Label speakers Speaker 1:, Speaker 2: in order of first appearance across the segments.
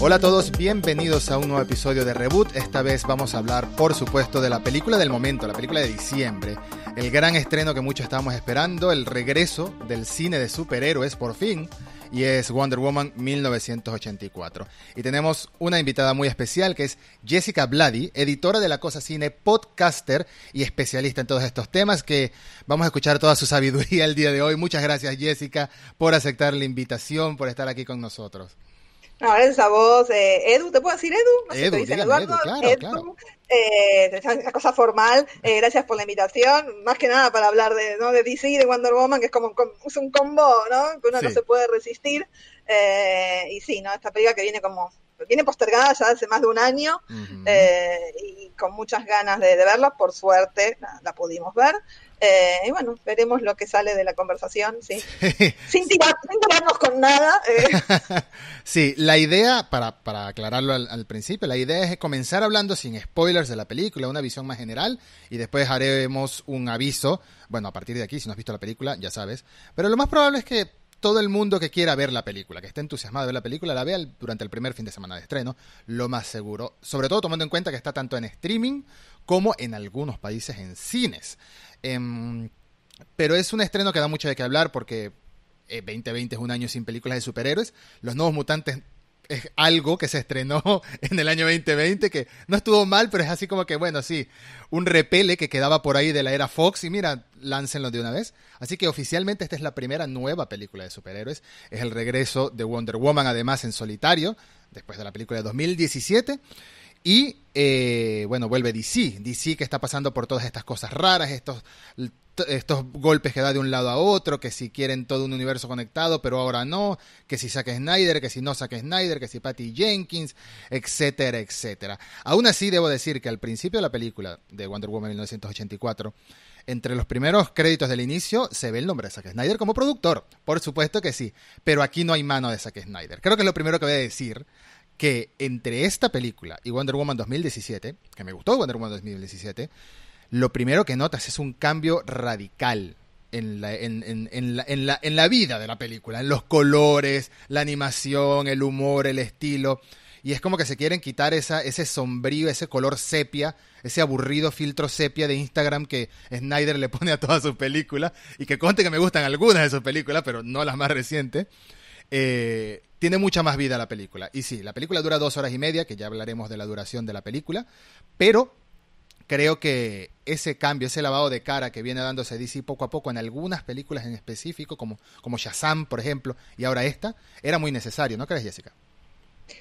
Speaker 1: Hola a todos, bienvenidos a un nuevo episodio de Reboot. Esta vez vamos a hablar, por supuesto, de la película del momento, la película de diciembre. El gran estreno que muchos estábamos esperando, el regreso del cine de superhéroes por fin, y es Wonder Woman 1984. Y tenemos una invitada muy especial que es Jessica Blady, editora de La Cosa Cine, podcaster y especialista en todos estos temas, que vamos a escuchar toda su sabiduría el día de hoy. Muchas gracias Jessica por aceptar la invitación, por estar aquí con nosotros.
Speaker 2: No, gracias a vos. Eh, Edu, ¿te puedo decir Edu?
Speaker 1: No Edu, te dicen Eduardo. Edu, claro, Edu. Claro.
Speaker 2: Eh, esa cosa formal. Eh, gracias por la invitación. Más que nada para hablar de, ¿no? de DC y de Wonder Woman, que es como un, es un combo, ¿no? Que uno sí. no se puede resistir. Eh, y sí, ¿no? Esta película que viene como viene postergada ya hace más de un año uh -huh. eh, y con muchas ganas de, de, verla, por suerte la, la pudimos ver. Eh, y bueno, veremos lo que sale de la conversación, sí. sin, tirar, sin, tirarnos con nada. Eh.
Speaker 1: sí, la idea, para, para aclararlo al, al, principio, la idea es comenzar hablando sin spoilers de la película, una visión más general, y después haremos un aviso. Bueno, a partir de aquí, si no has visto la película, ya sabes. Pero lo más probable es que todo el mundo que quiera ver la película, que esté entusiasmado de ver la película, la vea durante el primer fin de semana de estreno, lo más seguro. Sobre todo tomando en cuenta que está tanto en streaming como en algunos países en cines. Eh, pero es un estreno que da mucho de qué hablar porque eh, 2020 es un año sin películas de superhéroes. Los nuevos mutantes es algo que se estrenó en el año 2020 que no estuvo mal, pero es así como que, bueno, sí, un repele que quedaba por ahí de la era Fox y mira, láncenlo de una vez. Así que oficialmente esta es la primera nueva película de superhéroes. Es el regreso de Wonder Woman, además en solitario, después de la película de 2017. Y eh, bueno, vuelve DC. DC que está pasando por todas estas cosas raras, estos, estos golpes que da de un lado a otro, que si quieren todo un universo conectado, pero ahora no, que si saque Snyder, que si no saque Snyder, que si Patty Jenkins, etcétera, etcétera. Aún así, debo decir que al principio de la película de Wonder Woman 1984, entre los primeros créditos del inicio se ve el nombre de Zack Snyder como productor. Por supuesto que sí, pero aquí no hay mano de Zack Snyder. Creo que es lo primero que voy a decir que entre esta película y Wonder Woman 2017, que me gustó Wonder Woman 2017, lo primero que notas es un cambio radical en la, en, en, en, la, en, la, en la vida de la película, en los colores, la animación, el humor, el estilo. Y es como que se quieren quitar esa, ese sombrío, ese color sepia, ese aburrido filtro sepia de Instagram que Snyder le pone a todas sus películas. Y que conte que me gustan algunas de sus películas, pero no las más recientes. Eh, tiene mucha más vida la película. Y sí, la película dura dos horas y media, que ya hablaremos de la duración de la película, pero creo que ese cambio, ese lavado de cara que viene dándose DC poco a poco en algunas películas en específico, como, como Shazam, por ejemplo, y ahora esta, era muy necesario, ¿no crees, Jessica?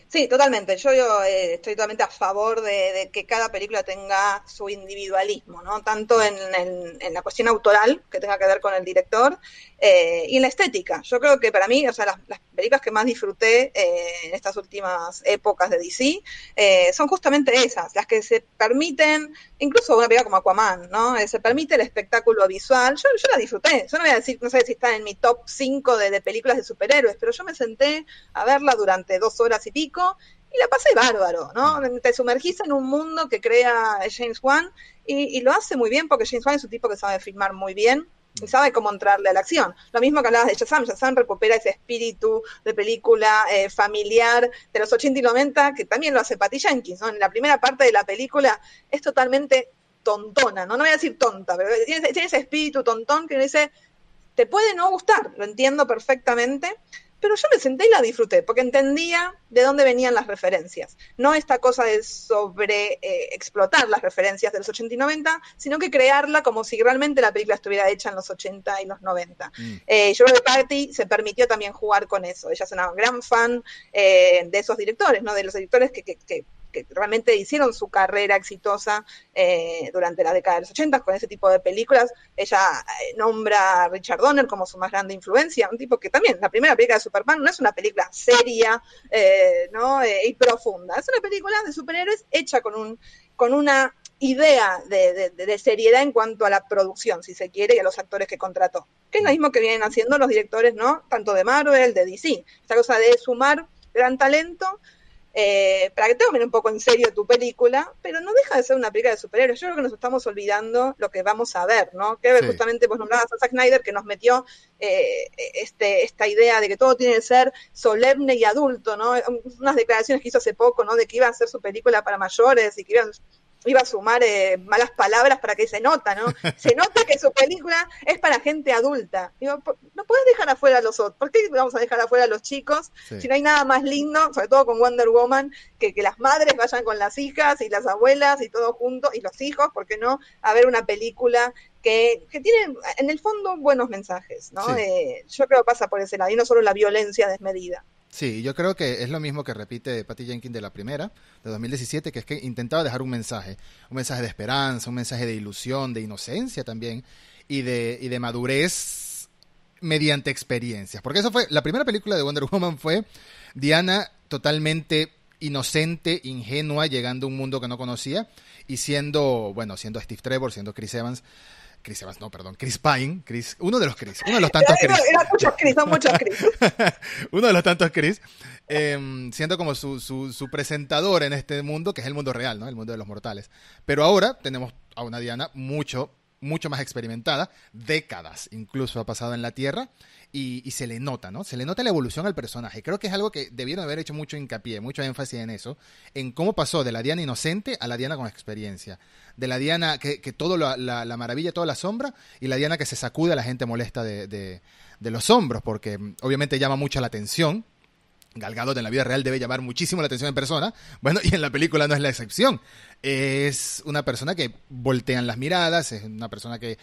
Speaker 2: Sí, totalmente. Yo, yo eh, estoy totalmente a favor de, que cada película tenga su individualismo, ¿no? Tanto en, la cuestión autoral, que tenga que ver con el director, eh, y en la estética. Yo creo que para mí, o sea, las, las películas que más disfruté eh, en estas últimas épocas de DC eh, son justamente esas, las que se permiten, incluso una película como Aquaman, ¿no? Eh, se permite el espectáculo visual. Yo, yo la disfruté. Yo no voy a decir, no sé si está en mi top 5 de, películas de superhéroes, pero yo me senté a verla durante dos horas y pico y la pasé bárbaro, ¿no? Te sumergís en un mundo que crea James Wan y, lo hace muy bien porque James Wan es un tipo que sabe filmar muy bien sabe cómo entrarle a la acción. Lo mismo que hablabas de Shazam, Shazam recupera ese espíritu de película eh, familiar de los 80 y 90 que también lo hace Patty Jenkins, ¿no? En la primera parte de la película es totalmente tontona, ¿no? No voy a decir tonta, pero tiene, tiene ese espíritu tontón que dice, te puede no gustar, lo entiendo perfectamente, pero yo me senté y la disfruté, porque entendía de dónde venían las referencias. No esta cosa de sobre eh, explotar las referencias de los 80 y 90, sino que crearla como si realmente la película estuviera hecha en los 80 y los 90. Mm. Eh, yo creo que Patty se permitió también jugar con eso. Ella es una gran fan eh, de esos directores, ¿no? De los directores que, que, que que realmente hicieron su carrera exitosa eh, durante la década de los 80 con ese tipo de películas. Ella eh, nombra a Richard Donner como su más grande influencia, un tipo que también, la primera película de Superman no es una película seria eh, ¿no? y profunda, es una película de superhéroes hecha con, un, con una idea de, de, de, seriedad en cuanto a la producción, si se quiere, y a los actores que contrató. Que es lo mismo que vienen haciendo los directores, ¿no? Tanto de Marvel, de DC. Esta cosa de sumar gran talento eh, para que tomen un poco en serio tu película, pero no deja de ser una película de superhéroes. Yo creo que nos estamos olvidando lo que vamos a ver, ¿no? Que
Speaker 1: Sí.
Speaker 2: justamente vos nombrabas a Zack Snyder que nos metió eh, este, esta idea de que todo tiene que ser solemne y adulto, ¿no? Unas declaraciones que hizo hace poco, ¿no? De que iba a hacer su película para mayores y que iba, iba a sumar eh, malas palabras para que se nota, ¿no? Se nota que su película es para gente adulta. Digo, no puedes dejar afuera a los otros. ¿Por qué vamos a dejar afuera a los chicos?
Speaker 1: Sí.
Speaker 2: Si no hay nada más lindo, sobre todo con Wonder Woman, que, que las madres vayan con las hijas y las abuelas y todo junto, y los hijos, ¿por qué no? A ver una película que, que tiene en el fondo buenos mensajes, ¿no?
Speaker 1: Sí.
Speaker 2: Eh, yo creo que pasa por ese lado, y no solo la violencia desmedida.
Speaker 1: Sí, yo creo que es lo mismo que repite Patty Jenkins de la primera, de 2017, que es que intentaba dejar un mensaje, un mensaje de esperanza, un mensaje de ilusión, de inocencia también, y de, y de madurez mediante experiencias. Porque eso fue, la primera película de Wonder Woman fue Diana totalmente inocente, ingenua, llegando a un mundo que no conocía, y siendo, bueno, siendo Steve Trevor, siendo Chris Evans, Chris Evans, no, perdón, Chris Pine, Chris, uno de los Chris, uno de los tantos Chris.
Speaker 2: Eran muchos Chris, son muchos Chris.
Speaker 1: uno de los tantos Chris, eh, siendo como su, su, su presentador en este mundo, que es el mundo real, ¿no? El mundo de los mortales. Pero ahora tenemos a una Diana mucho, mucho más experimentada, décadas incluso ha pasado en la Tierra, y, se le nota, ¿no? Se le nota la evolución al personaje. Creo que es algo que debieron haber hecho mucho hincapié, mucho énfasis en eso, en cómo pasó de la Diana inocente a la Diana con experiencia. De la Diana que, que todo la, la, la maravilla, toda la sombra, y la Diana que se sacude a la gente molesta de, de, de los hombros, porque mm, obviamente llama mucho la atención. Gal Gadot en la vida real debe llamar muchísimo la atención en persona. Bueno, y en la película no es la excepción. Es una persona que voltean las miradas, es una persona que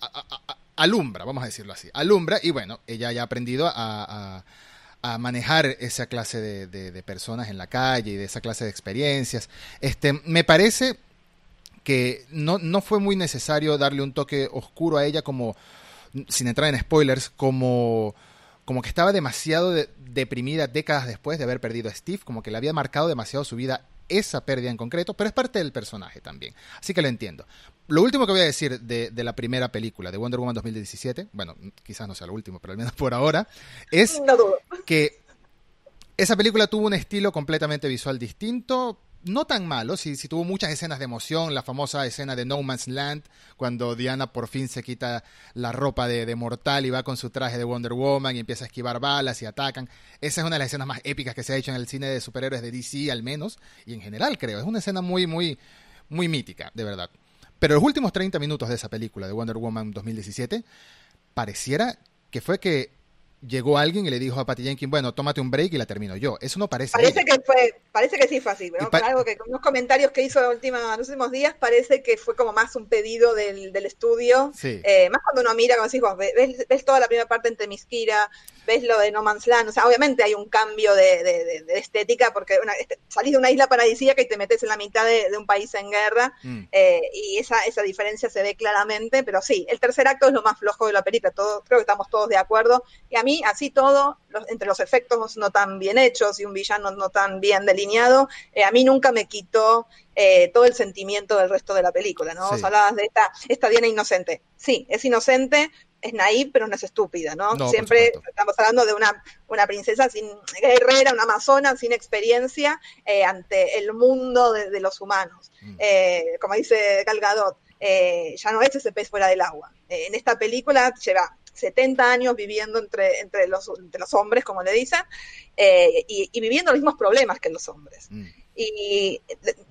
Speaker 1: a- alumbra, vamos a decirlo así. Alumbra, y bueno, ella ya ha aprendido a manejar esa clase de, de- de personas en la calle y de esa clase de experiencias. Este, me parece que no, no fue muy necesario darle un toque oscuro a ella como, sin entrar en spoilers, como, como que estaba demasiado de- deprimida décadas después de haber perdido a Steve, como que le había marcado demasiado su vida esa pérdida en concreto, pero es parte del personaje también. Así que lo entiendo. Lo último que voy a decir de, de la primera película, de Wonder Woman 2017, bueno, quizás no sea lo último, pero al menos por ahora, es
Speaker 2: No
Speaker 1: que esa película tuvo un estilo completamente visual distinto, no tan malo, sí, sí tuvo muchas escenas de emoción, la famosa escena de No Man's Land, cuando Diana por fin se quita la ropa de, de mortal y va con su traje de Wonder Woman y empieza a esquivar balas y atacan. Esa es una de las escenas más épicas que se ha hecho en el cine de superhéroes de DC al menos, y en general creo, es una escena muy, muy, muy mítica, de verdad. Pero los últimos 30 minutos de esa película de Wonder Woman 2017 pareciera que fue que llegó alguien y le dijo a Patty Jenkins, bueno, tómate un break y la termino yo. Eso no parece.
Speaker 2: Parece
Speaker 1: ella.
Speaker 2: que fue, parece que sí fue así, ¿no? Por algo que con unos comentarios que hizo en última, los últimos días parece que fue como más un pedido del, del estudio.
Speaker 1: Sí.
Speaker 2: Eh, más cuando uno mira, como decís vos, ves, ves toda la primera parte en Temisquira, ves lo de No Man's Land, o sea, obviamente hay un cambio de, de- de- de estética porque una, este, salís de una isla paradisíaca y te metes en la mitad de, de un país en guerra
Speaker 1: Mm.
Speaker 2: eh, y esa, esa diferencia se ve claramente, pero sí, el tercer acto es lo más flojo de la película, todo, creo que estamos todos de acuerdo, y a mí así todo, los- entre los efectos no tan bien hechos y un villano no tan bien delineado, eh, a mí nunca me quitó eh, todo el sentimiento del resto de la película, ¿no?
Speaker 1: Sí.
Speaker 2: Vos hablabas de esta, esta Diana inocente, sí, es inocente, es naïve, pero no es estúpida, ¿no? Siempre estamos hablando de una, una princesa sin guerrera, una amazona sin experiencia eh, ante el mundo de, de los humanos.
Speaker 1: Mm.
Speaker 2: Como dice Gal Gadot, eh, ya no es ese pez fuera del agua. Eh, en esta película lleva 70 años viviendo entre, entre, los, entre los hombres, como le dicen, eh, y, y viviendo los mismos problemas que los hombres.
Speaker 1: Mm.
Speaker 2: Y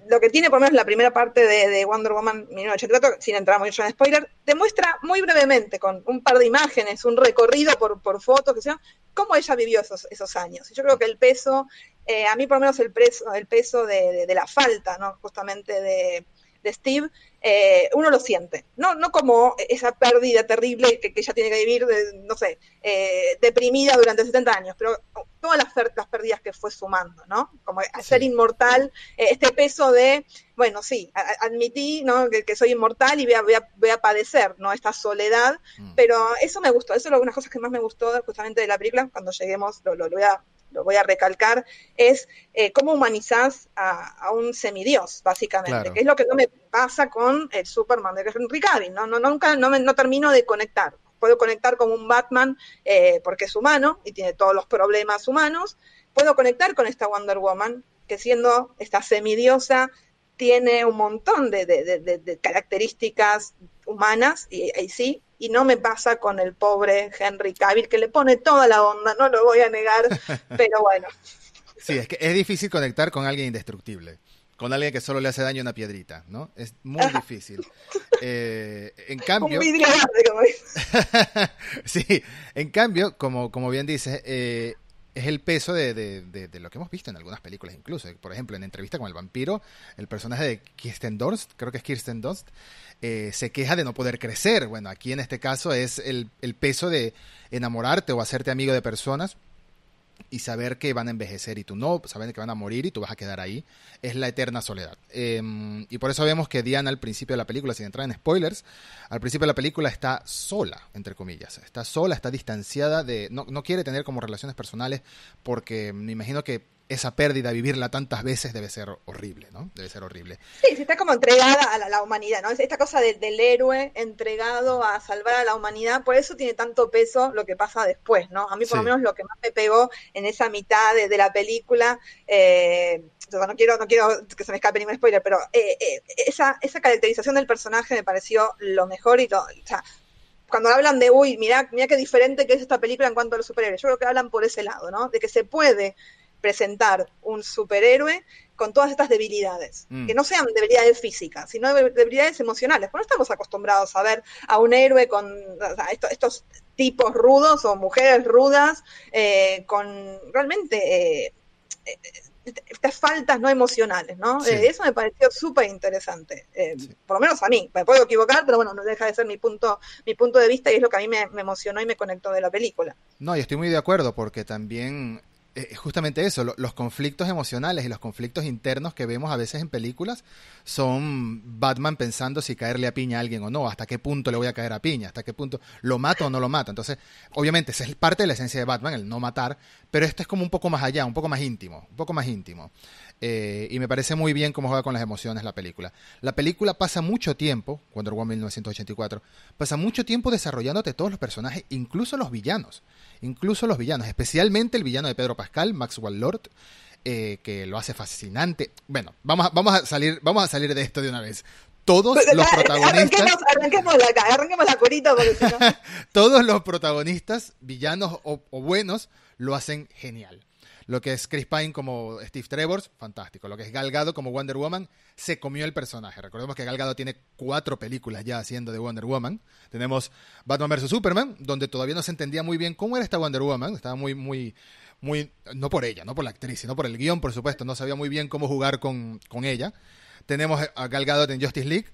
Speaker 2: lo que tiene por lo menos la primera parte de, de Wonder Woman 1984, sin entrar mucho en spoiler, te muestra muy brevemente, con un par de imágenes, un recorrido por, por fotos, que sea, cómo ella vivió esos, esos años. Y yo creo que el peso, eh, a mí por lo menos el, preso, el peso de, de, de la falta, ¿no? justamente de, de Steve, eh, uno lo siente, no, no como esa pérdida terrible que, que ella tiene que vivir, de, no sé, eh, deprimida durante 70 años, pero todas las, las pérdidas que fue sumando, ¿no? Como a sí. ser inmortal, eh, este peso de, bueno, sí, a, admití ¿no? que, que, soy inmortal y voy a, voy, a, voy a, padecer, ¿no? Esta soledad, mm. pero eso me gustó, eso es una de las cosas que más me gustó justamente de la película, cuando lleguemos lo, lo, lo voy a lo voy a recalcar, es eh, cómo humanizás a, a, un semidios, básicamente,
Speaker 1: claro.
Speaker 2: que es lo que no me pasa con el Superman de Henry Cavill, ¿no? no nunca no, me, no termino de conectar. Puedo conectar con un Batman eh, porque es humano y tiene todos los problemas humanos, puedo conectar con esta Wonder Woman, que siendo esta semidiosa, tiene un montón de, características humanas, y, y, sí, y no me pasa con el pobre Henry Cavill, que le pone toda la onda, no lo voy a negar, pero bueno.
Speaker 1: Sí, es que es difícil conectar con alguien indestructible con alguien que solo le hace daño una piedrita, ¿no? Es muy difícil. Eh, en cambio... sí, en cambio, como, como bien dices, eh, es el peso de, de, lo que hemos visto en algunas películas incluso. Por ejemplo, en Entrevista con el vampiro, el personaje de Kirsten Dunst, creo que es Kirsten Dunst, eh, se queja de no poder crecer. Bueno, aquí en este caso es el, el peso de enamorarte o hacerte amigo de personas y saber que van a envejecer y tú no, saber que van a morir y tú vas a quedar ahí, es la eterna soledad. Em, y por eso vemos que Diana al principio de la película, sin entrar en spoilers, al principio de la película está sola, entre comillas, está sola, está distanciada de, no, no quiere tener como relaciones personales porque me imagino que esa pérdida, vivirla tantas veces, debe ser horrible, ¿no? Debe ser horrible.
Speaker 2: Sí, está como entregada a la, humanidad, ¿no? Esta cosa del héroe entregado a salvar a la humanidad, por eso tiene tanto peso lo que pasa después, ¿no? A mí por lo menos lo que más me pegó en esa mitad de, la película, eh, no quiero, no quiero que se me escape ningún spoiler, pero eh, eh, esa, esa caracterización del personaje me pareció lo mejor y lo, o sea, cuando hablan de, uy, mira, mira qué diferente que es esta película en cuanto a los superhéroes, yo creo que hablan por ese lado, ¿no? De que se puede presentar un superhéroe con todas estas debilidades, mm. que no sean debilidades físicas, sino debilidades emocionales, porque no estamos acostumbrados a ver a un héroe con estos, tipos rudos o mujeres rudas, eh, con realmente eh, estas faltas no emocionales, ¿no? Eh, eso me pareció súper interesante, por lo menos a mí, me puedo equivocar, pero bueno, no deja de ser mi punto, mi punto de vista y es lo que a mí me, me emocionó y me conectó de la película.
Speaker 1: No, y estoy muy de acuerdo, porque también es justamente eso, los conflictos emocionales y los conflictos internos que vemos a veces en películas son Batman pensando si caerle a piña a alguien o no, hasta qué punto le voy a caer a piña, hasta qué punto lo mato o no lo mato. Entonces, obviamente, esa es parte de la esencia de Batman, el no matar, pero esto es como un poco más allá, un poco más íntimo, un poco más íntimo. Eh, y me parece muy bien cómo juega con las emociones la película. La película pasa mucho tiempo, Wonder Woman 1984, pasa mucho tiempo desarrollándote todos los personajes, incluso los villanos. Incluso los villanos, especialmente el villano de Pedro Pascal, Maxwell Lord, eh, que lo hace fascinante. Bueno, vamos a, vamos a salir, vamos a salir de esto de una vez. Todos los protagonistas.
Speaker 2: Arranquemos, la, arranquemos la curita porque si no...
Speaker 1: Todos los protagonistas, villanos o buenos, lo hacen genial. Lo que es Chris Pine como Steve Trevor, fantástico. Lo que es Gal Gadot como Wonder Woman, se comió el personaje. Recordemos que Gal Gadot tiene cuatro películas ya haciendo de Wonder Woman. Tenemos Batman vs. Superman, donde todavía no se entendía muy bien cómo era esta Wonder Woman. Estaba muy, muy, muy, no por ella, no por la actriz, sino por el guion, por supuesto. No sabía muy bien cómo jugar con, con ella. Tenemos a Gal Gadot en Justice League.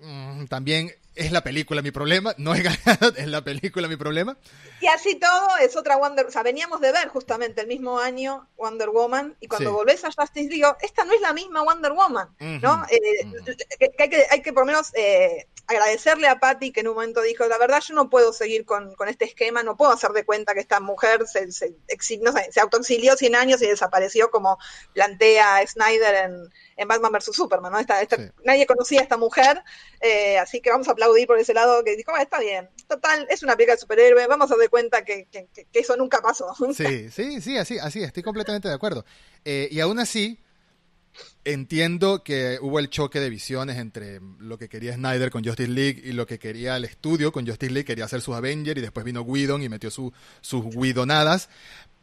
Speaker 1: Mm, también es la película mi problema, no es es la película mi problema.
Speaker 2: Y así todo es otra Wonder, o sea, veníamos de ver justamente el mismo año Wonder Woman y cuando volvés a Justice digo, esta no es la misma Wonder Woman, ¿no? Eh, hay, que, hay que por lo menos eh, agradecerle a Patty que en un momento dijo, la verdad yo no puedo seguir con, este esquema, no puedo hacer de cuenta que esta mujer se, se, se autoexilió 100 años y desapareció como plantea Snyder en, en Batman vs. Superman, ¿no? Esta, Nadie conocía a esta mujer, eh, así que vamos a aplaudir por ese lado que dijo, ah, está bien, total, es una película de superhéroe, vamos a dar cuenta que, eso nunca pasó.
Speaker 1: Sí, sí, sí, así, así, estoy completamente de acuerdo. Eh, y aún así, entiendo que hubo el choque de visiones entre lo que quería Snyder con Justice League y lo que quería el estudio con Justice League, quería hacer sus Avengers y después vino Whedon y metió su, sus Whedonadas.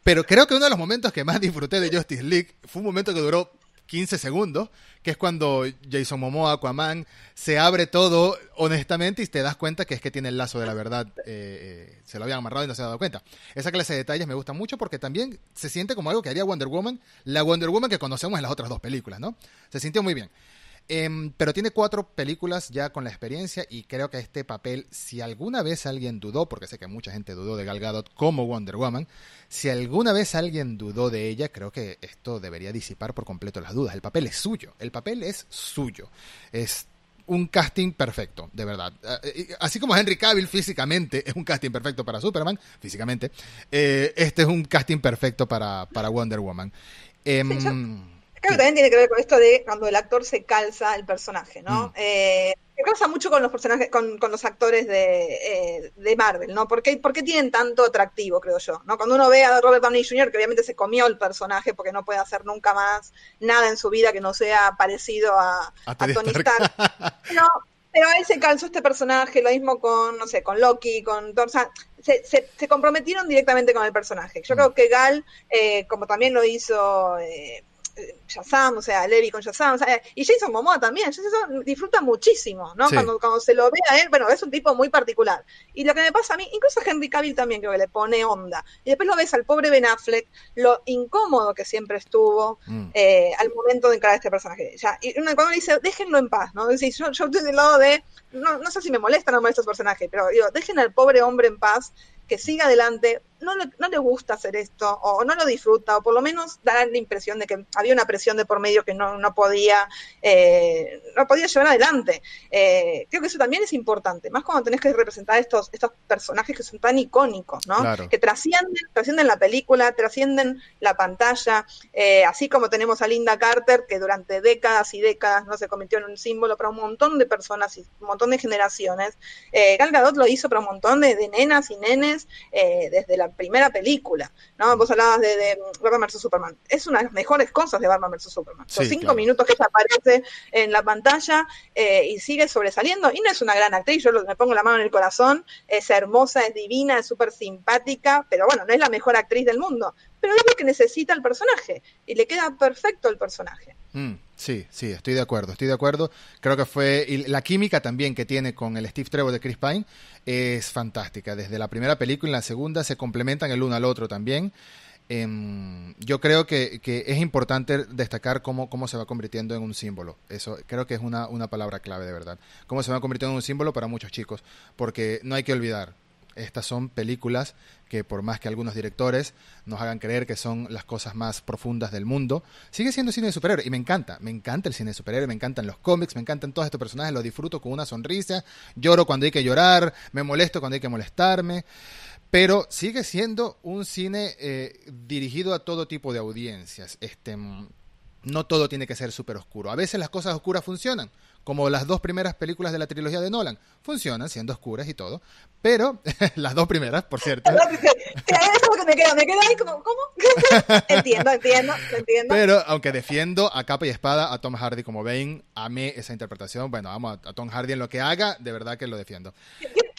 Speaker 1: Pero creo que uno de los momentos que más disfruté de Justice League fue un momento que duró 15 segundos, que es cuando Jason Momoa, Aquaman, se abre todo honestamente y te das cuenta que es que tiene el lazo de la verdad, eh, eh, se lo habían amarrado y no se ha dado cuenta. Esa clase de detalles me gusta mucho porque también se siente como algo que haría Wonder Woman, la Wonder Woman que conocemos en las otras dos películas, ¿no? Se sintió muy bien. Em, pero tiene cuatro películas ya con la experiencia y creo que este papel, si alguna vez alguien dudó, porque sé que mucha gente dudó de Gal Gadot como Wonder Woman, si alguna vez alguien dudó de ella, creo que esto debería disipar por completo las dudas. El papel es suyo, el papel es suyo. Es un casting perfecto, de verdad. Eh, así como Henry Cavill físicamente es un casting perfecto para Superman, físicamente, eh, este es un casting perfecto para, para Wonder Woman. Em,
Speaker 2: Creo que también tiene que ver con esto de cuando el actor se calza el personaje, ¿no? Mm. Eh, pasa mucho con los personajes, con, con los actores de, eh, de Marvel, ¿no? ¿Por qué, ¿Por qué, tienen tanto atractivo, creo yo? ¿no? Cuando uno ve a Robert Downey Jr., que obviamente se comió el personaje porque no puede hacer nunca más nada en su vida que no sea parecido a, a, Tony Stark. pero, pero él se calzó este personaje, lo mismo con, no sé, con Loki, con Thor, se, se, se, comprometieron directamente con el personaje. Yo mm. creo que Gal, eh, como también lo hizo eh, Shazam, o sea, Levi con Shazam, o sea, y Jason Momoa también, Jason disfruta muchísimo, ¿no? Sí. Cuando, cuando, se lo ve a él, bueno, es un tipo muy particular. Y lo que me pasa a mí, incluso a Henry Cavill también creo que le pone onda. Y después lo ves al pobre Ben Affleck, lo incómodo que siempre estuvo mm. eh, al momento de encarar a este personaje. Ya, y cuando dice, déjenlo en paz, ¿no? Dice, yo, yo estoy del lado de, no, no sé si me molesta o no molesta el personaje, pero digo, dejen al pobre hombre en paz, que siga adelante, no le, no le, gusta hacer esto, o no lo disfruta, o por lo menos da la impresión de que había una presión de por medio que no, no podía, eh, no podía llevar adelante. Eh, creo que eso también es importante, más cuando tenés que representar estos, estos personajes que son tan icónicos, ¿no? Claro. Que trascienden, trascienden la película, trascienden la pantalla, eh, así como tenemos a Linda Carter, que durante décadas y décadas no se convirtió en un símbolo para un montón de personas y un montón de generaciones. Gal Gadot lo hizo para un montón de, de nenas y nenes desde la primera película, ¿no? Vos hablabas de, de Batman vs. Superman. Es una de las mejores cosas de Batman vs. Superman. Los sí, cinco claro. minutos que ella aparece en la pantalla eh, y sigue sobresaliendo. Y no es una gran actriz, yo me pongo la mano en el corazón. Es hermosa, es divina, es súper simpática, pero bueno, no es la mejor actriz del mundo. Pero es lo que necesita el personaje y le queda perfecto el personaje.
Speaker 1: Mm, sí, sí, estoy de acuerdo, estoy de acuerdo. Creo que fue. Y la química también que tiene con el Steve Trevor de Chris Pine es fantástica. Desde la primera película y la segunda se complementan el uno al otro también. Eh, yo creo que, que, es importante destacar cómo, cómo se va convirtiendo en un símbolo. Eso creo que es una, una palabra clave de verdad. Cómo se va convirtiendo en un símbolo para muchos chicos. Porque no hay que olvidar, estas son películas que por más que algunos directores nos hagan creer que son las cosas más profundas del mundo, sigue siendo cine de superhéroe y me encanta, me encanta el cine de superhéroe, me encantan los cómics, me encantan todos estos personajes, los disfruto con una sonrisa, lloro cuando hay que llorar, me molesto cuando hay que molestarme, pero sigue siendo un cine eh, dirigido a todo tipo de audiencias. Este, no todo tiene que ser súper oscuro. A veces las cosas oscuras funcionan, como las dos primeras películas de la trilogía de Nolan. Funcionan siendo oscuras y todo, pero las dos primeras, por cierto.
Speaker 2: Eso me queda, me queda ahí como, ¿cómo? entiendo, entiendo, entiendo.
Speaker 1: Pero aunque defiendo a capa y espada a Tom Hardy como Bane, amé esa interpretación. Bueno, amo a, a Tom Hardy en lo que haga, de verdad que lo defiendo.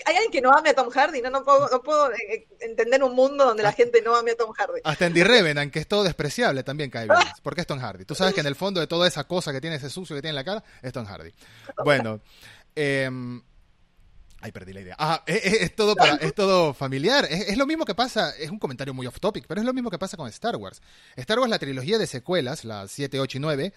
Speaker 2: Hay alguien que no ame a Tom Hardy, no, no puedo, no puedo eh, entender un mundo donde la gente no ame a Tom Hardy.
Speaker 1: Hasta en The Revenant, que es todo despreciable, también cae bien. Porque es Tom Hardy. Tú sabes que en el fondo de toda esa cosa que tiene, ese sucio que tiene en la cara, es Tom Hardy. Bueno, eh, Ay, perdí la idea. Ah, es, todo para, es todo familiar. Es, es, lo mismo que pasa, es un comentario muy off topic, pero es lo mismo que pasa con Star Wars. Star Wars, la trilogía de secuelas, las 7, 8 y 9,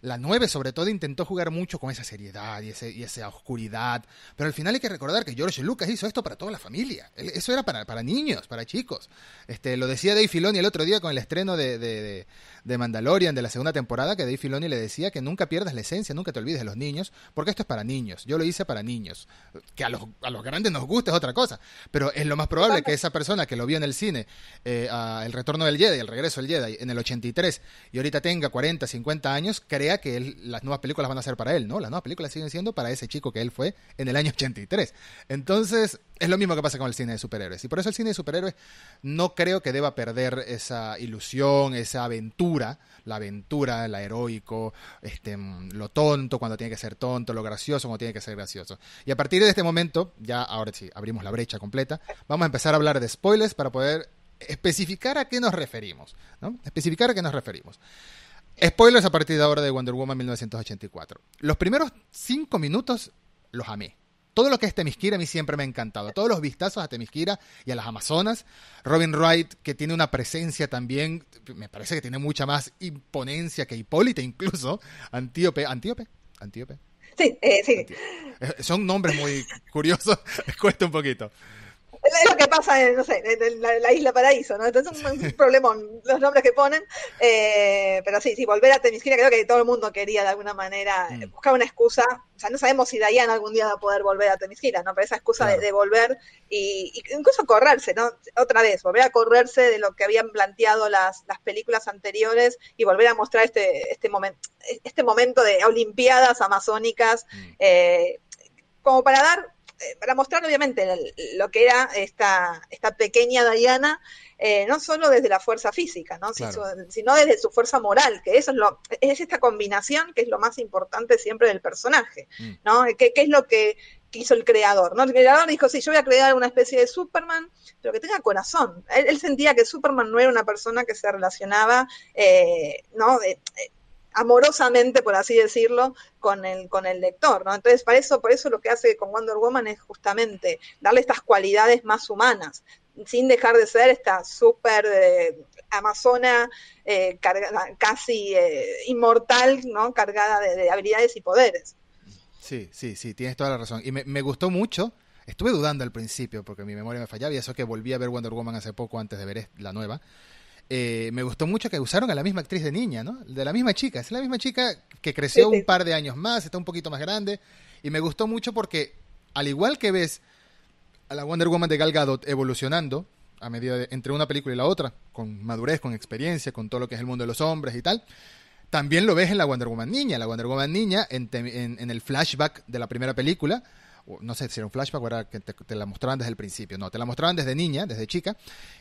Speaker 1: la 9 sobre todo intentó jugar mucho con esa seriedad y, ese, y esa oscuridad, pero al final hay que recordar que George Lucas hizo esto para toda la familia, eso era para, para niños, para chicos. Este, lo decía Dave Filoni el otro día con el estreno de, de, de, Mandalorian de la segunda temporada, que Dave Filoni le decía que nunca pierdas la esencia, nunca te olvides de los niños, porque esto es para niños, yo lo hice para niños, que a los, a los grandes nos gusta es otra cosa, pero es lo más probable que esa persona que lo vio en el cine, eh, El Retorno del Jedi, El Regreso del Jedi, en el 83, y ahorita tenga 40, 50 años, que las nuevas películas van a ser para él, ¿no? Las nuevas películas siguen siendo para ese chico que él fue en el año 83. Entonces, es lo mismo que pasa con el cine de superhéroes. Y por eso el cine de superhéroes no creo que deba perder esa ilusión, esa aventura, la aventura, el heroico, este, lo tonto cuando tiene que ser tonto, lo gracioso cuando tiene que ser gracioso. Y a partir de este momento, ya ahora sí, abrimos la brecha completa, vamos a empezar a hablar de spoilers para poder especificar a qué nos referimos, ¿no? Especificar a qué nos referimos. Spoilers a partir de ahora de Wonder Woman 1984. Los primeros cinco minutos los amé. Todo lo que es Temisquira a mí siempre me ha encantado. Todos los vistazos a Temisquira y a las Amazonas. Robin Wright, que tiene una presencia también, me parece que tiene mucha más imponencia que Hipólita incluso. Antíope, Antíope, Antíope.
Speaker 2: Sí, eh, sí.
Speaker 1: Antíope. Son nombres muy curiosos, les cuesta un poquito
Speaker 2: es lo que pasa en, no sé, en la, la, isla Paraíso, ¿no? Entonces es un, problemón los nombres que ponen. Eh, pero sí, sí, volver a Temisquira, creo que todo el mundo quería de alguna manera mm. buscar una excusa. O sea, no sabemos si Diana algún día va a poder volver a Temisquira, ¿no? Pero esa excusa claro. de, de, volver y, y, incluso correrse, ¿no? Otra vez, volver a correrse de lo que habían planteado las, las películas anteriores y volver a mostrar este, este, momento este momento de Olimpiadas amazónicas. Mm. Eh, como para dar eh, para mostrar obviamente lo que era esta, esta pequeña Diana, eh, no solo desde la fuerza física, ¿no? sino desde su fuerza moral, que eso es lo, es esta combinación que es lo más importante siempre del personaje, mm. ¿no? ¿Qué, es lo que hizo el creador, ¿no? El creador dijo, sí, yo voy a crear una especie de Superman, pero que tenga corazón. Él, sentía que Superman no era una persona que se relacionaba, eh, ¿no? Amorosamente, por así decirlo, con el, con el lector, ¿no? Entonces, para eso, por eso lo que hace con Wonder Woman es justamente darle estas cualidades más humanas, sin dejar de ser esta súper eh, amazona, eh, casi eh, inmortal, ¿no? Cargada de, habilidades y poderes.
Speaker 1: Sí, sí, sí, tienes toda la razón. Y me, me gustó mucho. Estuve dudando al principio porque mi memoria me fallaba y eso que volví a ver Wonder Woman hace poco antes de ver la nueva. Eh, me gustó mucho que usaron a la misma actriz de niña, ¿no? De la misma chica. Es la misma chica que creció un par de años más, está un poquito más grande. Y me gustó mucho porque, al igual que ves a la Wonder Woman de Gal Gadot evolucionando a medida de, entre una película y la otra, con madurez, con experiencia, con todo lo que es el mundo de los hombres y tal, también lo ves en la Wonder Woman niña. La Wonder Woman niña, en, en el flashback de la primera película, no sé si era un flashback o era que te, la mostraban desde el principio, no, te la mostraban desde niña, desde chica,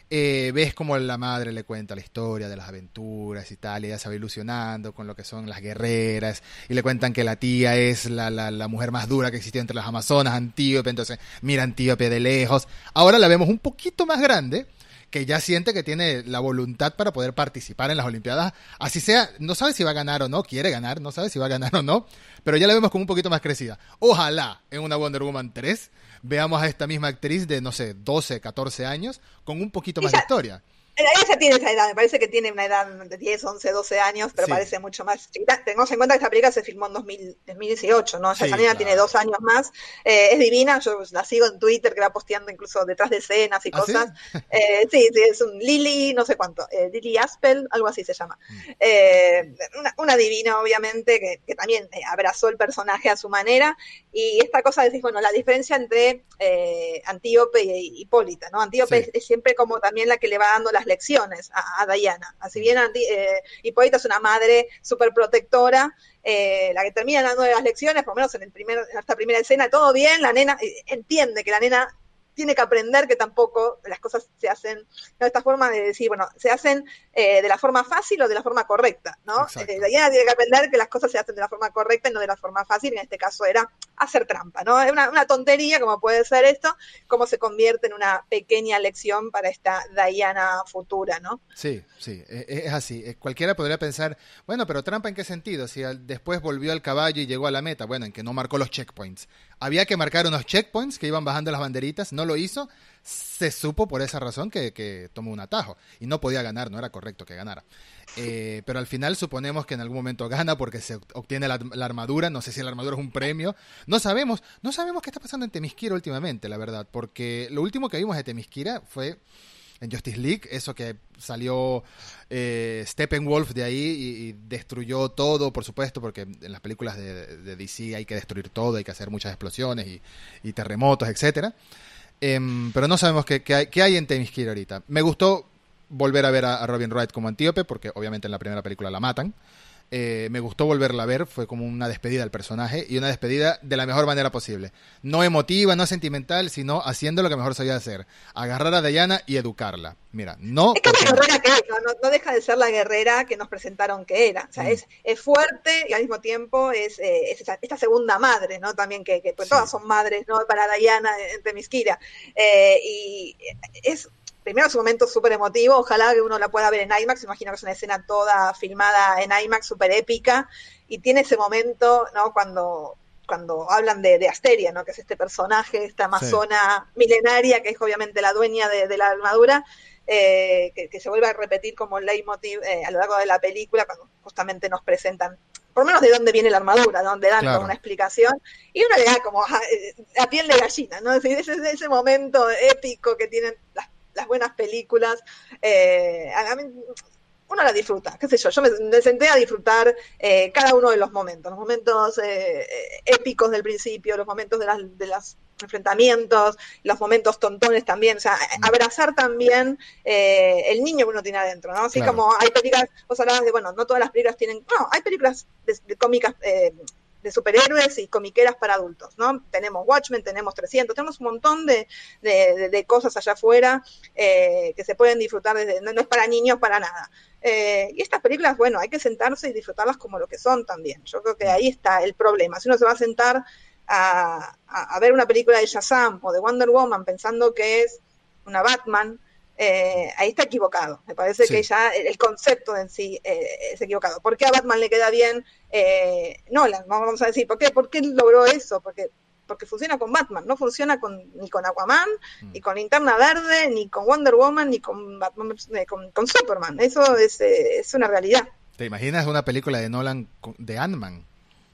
Speaker 1: eh, ves como la madre le cuenta la historia de las aventuras y tal, y ella se va ilusionando con lo que son las guerreras, y le cuentan que la tía es la, la, la mujer más dura que existió entre las amazonas, Antíope, entonces mira Antíope de lejos, ahora la vemos un poquito más grande, que ya siente que tiene la voluntad para poder participar en las Olimpiadas, así sea, no sabe si va a ganar o no, quiere ganar, no sabe si va a ganar o no, pero ya la vemos como un poquito más crecida. Ojalá en una Wonder Woman 3 veamos a esta misma actriz de, no sé, 12, 14 años con un poquito más de historia.
Speaker 2: Ella tiene esa edad, me parece que tiene una edad de 10, 11, 12 años, pero parece mucho más chiquita. Tengamos en cuenta que esta película se filmó en 2018, ¿no? esa niña tiene dos años más. Eh, es divina, yo la sigo en Twitter, que va posteando incluso detrás de escenas y ¿Ah, cosas. Eh, sí? sí, es un Lily, no sé cuánto, eh, Lily Aspel, algo así se llama. Mm. Una, divina, obviamente, que, también abrazó el personaje a su manera. Y esta cosa de decir, bueno, la diferencia entre Antíope y Hipólita, ¿no? Antíope es siempre como también la que le va dando las lecciones a, Diana. Así bien eh, Hipólita es una madre súper protectora, eh, la que termina dando las lecciones, por lo menos en, el primer, en esta primera escena, todo bien, la nena eh, entiende que la nena tiene que aprender que tampoco las cosas se hacen, de esta forma de decir, bueno, se hacen eh, de la forma fácil o de la forma correcta, ¿no? Eh, idea tiene que aprender que las cosas se hacen de la forma correcta y no de la forma fácil, en este caso era hacer trampa, ¿no? Es una, una tontería como puede ser esto, cómo se convierte en una pequeña lección para esta Diana futura, ¿no?
Speaker 1: Sí, sí, e, e, es así. Eh, cualquiera podría pensar, bueno, pero trampa en qué sentido? Si después volvió al caballo y llegó a la meta, bueno, en que no marcó los checkpoints. Había que marcar unos checkpoints que iban bajando las banderitas, no lo hizo, se supo por esa razón que, tomó un atajo y no podía ganar, no era correcto que ganara. Eh, pero al final suponemos que en algún momento gana porque se obtiene la, armadura, no sé si la armadura es un premio, no sabemos, no sabemos qué está pasando en Temisquira últimamente, la verdad, porque lo último que vimos de Temisquira fue en Justice League, eso que salió eh, Steppenwolf de ahí y, destruyó todo, por supuesto, porque en las películas de, DC hay que destruir todo, hay que hacer muchas explosiones y, terremotos, etcétera. Em, pero no sabemos qué, hay, qué hay en Themyscira ahorita. Me gustó volver a ver a Robin Wright como antíope, porque obviamente en la primera película la matan. Eh, me gustó volverla a ver, fue como una despedida al personaje y una despedida de la mejor manera posible. No emotiva, no sentimental, sino haciendo lo que mejor sabía hacer. Agarrar a Diana y educarla. Mira, no...
Speaker 2: Es que la guerrera que no, deja de ser la guerrera que nos presentaron que era. O sea, mm. es, es, fuerte y al mismo tiempo es, eh, esta segunda madre, ¿no? También que, que pues, todas son madres, ¿no? Para Diana en Temisquira. Eh, y es primero es un momento súper emotivo, ojalá que uno la pueda ver en IMAX, imagino que es una escena toda filmada en IMAX, súper épica, y tiene ese momento, ¿no? Cuando, cuando hablan de, Asteria, ¿no? Que es este personaje, esta amazona milenaria, que es obviamente la dueña de, la armadura, eh, que, se vuelve a repetir como leitmotiv eh, a lo largo de la película, cuando justamente nos presentan por lo menos de dónde viene la armadura, donde dan una explicación, y uno le da como a, a piel de gallina, ¿no? Es decir, ese, ese momento épico que tienen las las buenas películas. Eh, uno la disfruta, qué sé yo, yo me, senté a disfrutar eh, cada uno de los momentos, los momentos eh, épicos del principio, los momentos de, las, de los enfrentamientos, los momentos tontones también, o sea, mm. abrazar también el niño que uno tiene adentro, ¿no? Así como hay películas, vos hablabas de, bueno, no todas las películas tienen, no, hay películas de, cómicas de superhéroes y comiqueras para adultos, ¿no? Tenemos Watchmen, tenemos 300, tenemos un montón de, de, cosas allá afuera eh, que se pueden disfrutar desde, no, es para niños para nada. Eh, y estas películas, bueno, hay que sentarse y disfrutarlas como lo que son también. Yo creo que ahí está el problema. Si uno se va a sentar a, a, ver una película de Shazam o de Wonder Woman pensando que es una Batman, eh, ahí está equivocado. Me parece que ya el concepto en sí eh, es equivocado. ¿Por qué a Batman le queda bien eh, Nolan? Vamos a decir, ¿por qué, ¿por qué logró eso? Porque porque funciona con Batman, no funciona con, ni con Aquaman, mm. ni con Linterna Verde, ni con Wonder Woman, ni con, eh, con, Superman. Eso es, es, una realidad.
Speaker 1: ¿Te imaginas una película de Nolan de Ant-Man?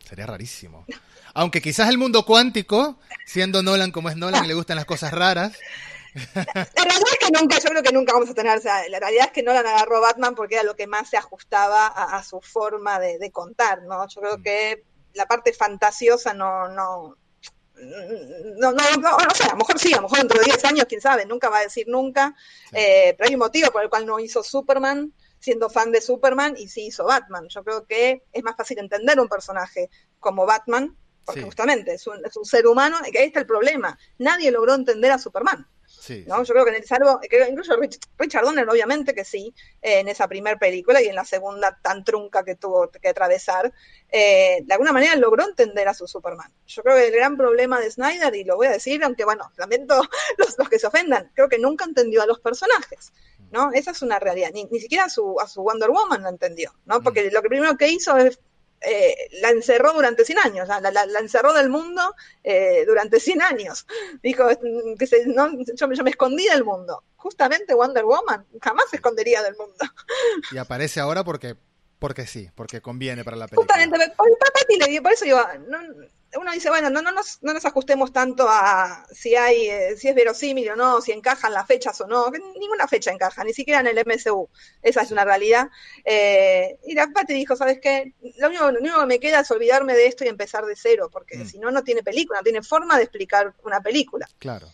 Speaker 1: Sería rarísimo. Aunque quizás el mundo cuántico, siendo Nolan como es Nolan, le gustan las cosas raras.
Speaker 2: La, realidad es que nunca, yo creo que nunca vamos a tener, o sea, la realidad es que Nolan agarró Batman porque era lo que más se ajustaba a, su forma de, contar, ¿no? Yo creo mm. que la parte fantasiosa no, no, no, no, no, no sé, a lo mejor sí, a lo mejor dentro de 10 años, quién sabe, nunca va a decir nunca, eh, pero hay un motivo por el cual no hizo Superman, siendo fan de Superman, y sí hizo Batman. Yo creo que es más fácil entender un personaje como Batman porque justamente es un, es un, ser humano, y que ahí está el problema. Nadie logró entender a Superman. ¿No? Yo creo que en el salvo, que incluso Richard Donner, obviamente que sí, eh, en esa primera película y en la segunda tan trunca que tuvo que atravesar, eh, de alguna manera logró entender a su Superman. Yo creo que el gran problema de Snyder, y lo voy a decir, aunque bueno, lamento los, los que se ofendan, creo que nunca entendió a los personajes. ¿no? Esa es una realidad. Ni, ni siquiera a su, a su Wonder Woman lo entendió, ¿no? Mm. Porque lo que primero que hizo es eh, la encerró durante 100 años, la, la, encerró del mundo eh, durante 100 años. Dijo, que se, no, yo, me escondí del mundo. Justamente Wonder Woman jamás se escondería del mundo.
Speaker 1: Y aparece ahora porque porque sí, porque conviene para la película.
Speaker 2: Justamente, por, por eso yo, no, uno dice, bueno, no, no, nos, no nos ajustemos tanto a si hay, eh, si es verosímil o no, si encajan las fechas o no, ninguna fecha encaja, ni siquiera en el MCU, esa es una realidad. Eh, y la Pati dijo, ¿sabes qué? Lo único, lo único, que me queda es olvidarme de esto y empezar de cero, porque mm. si no, no tiene película, no tiene forma de explicar una película.
Speaker 1: Claro.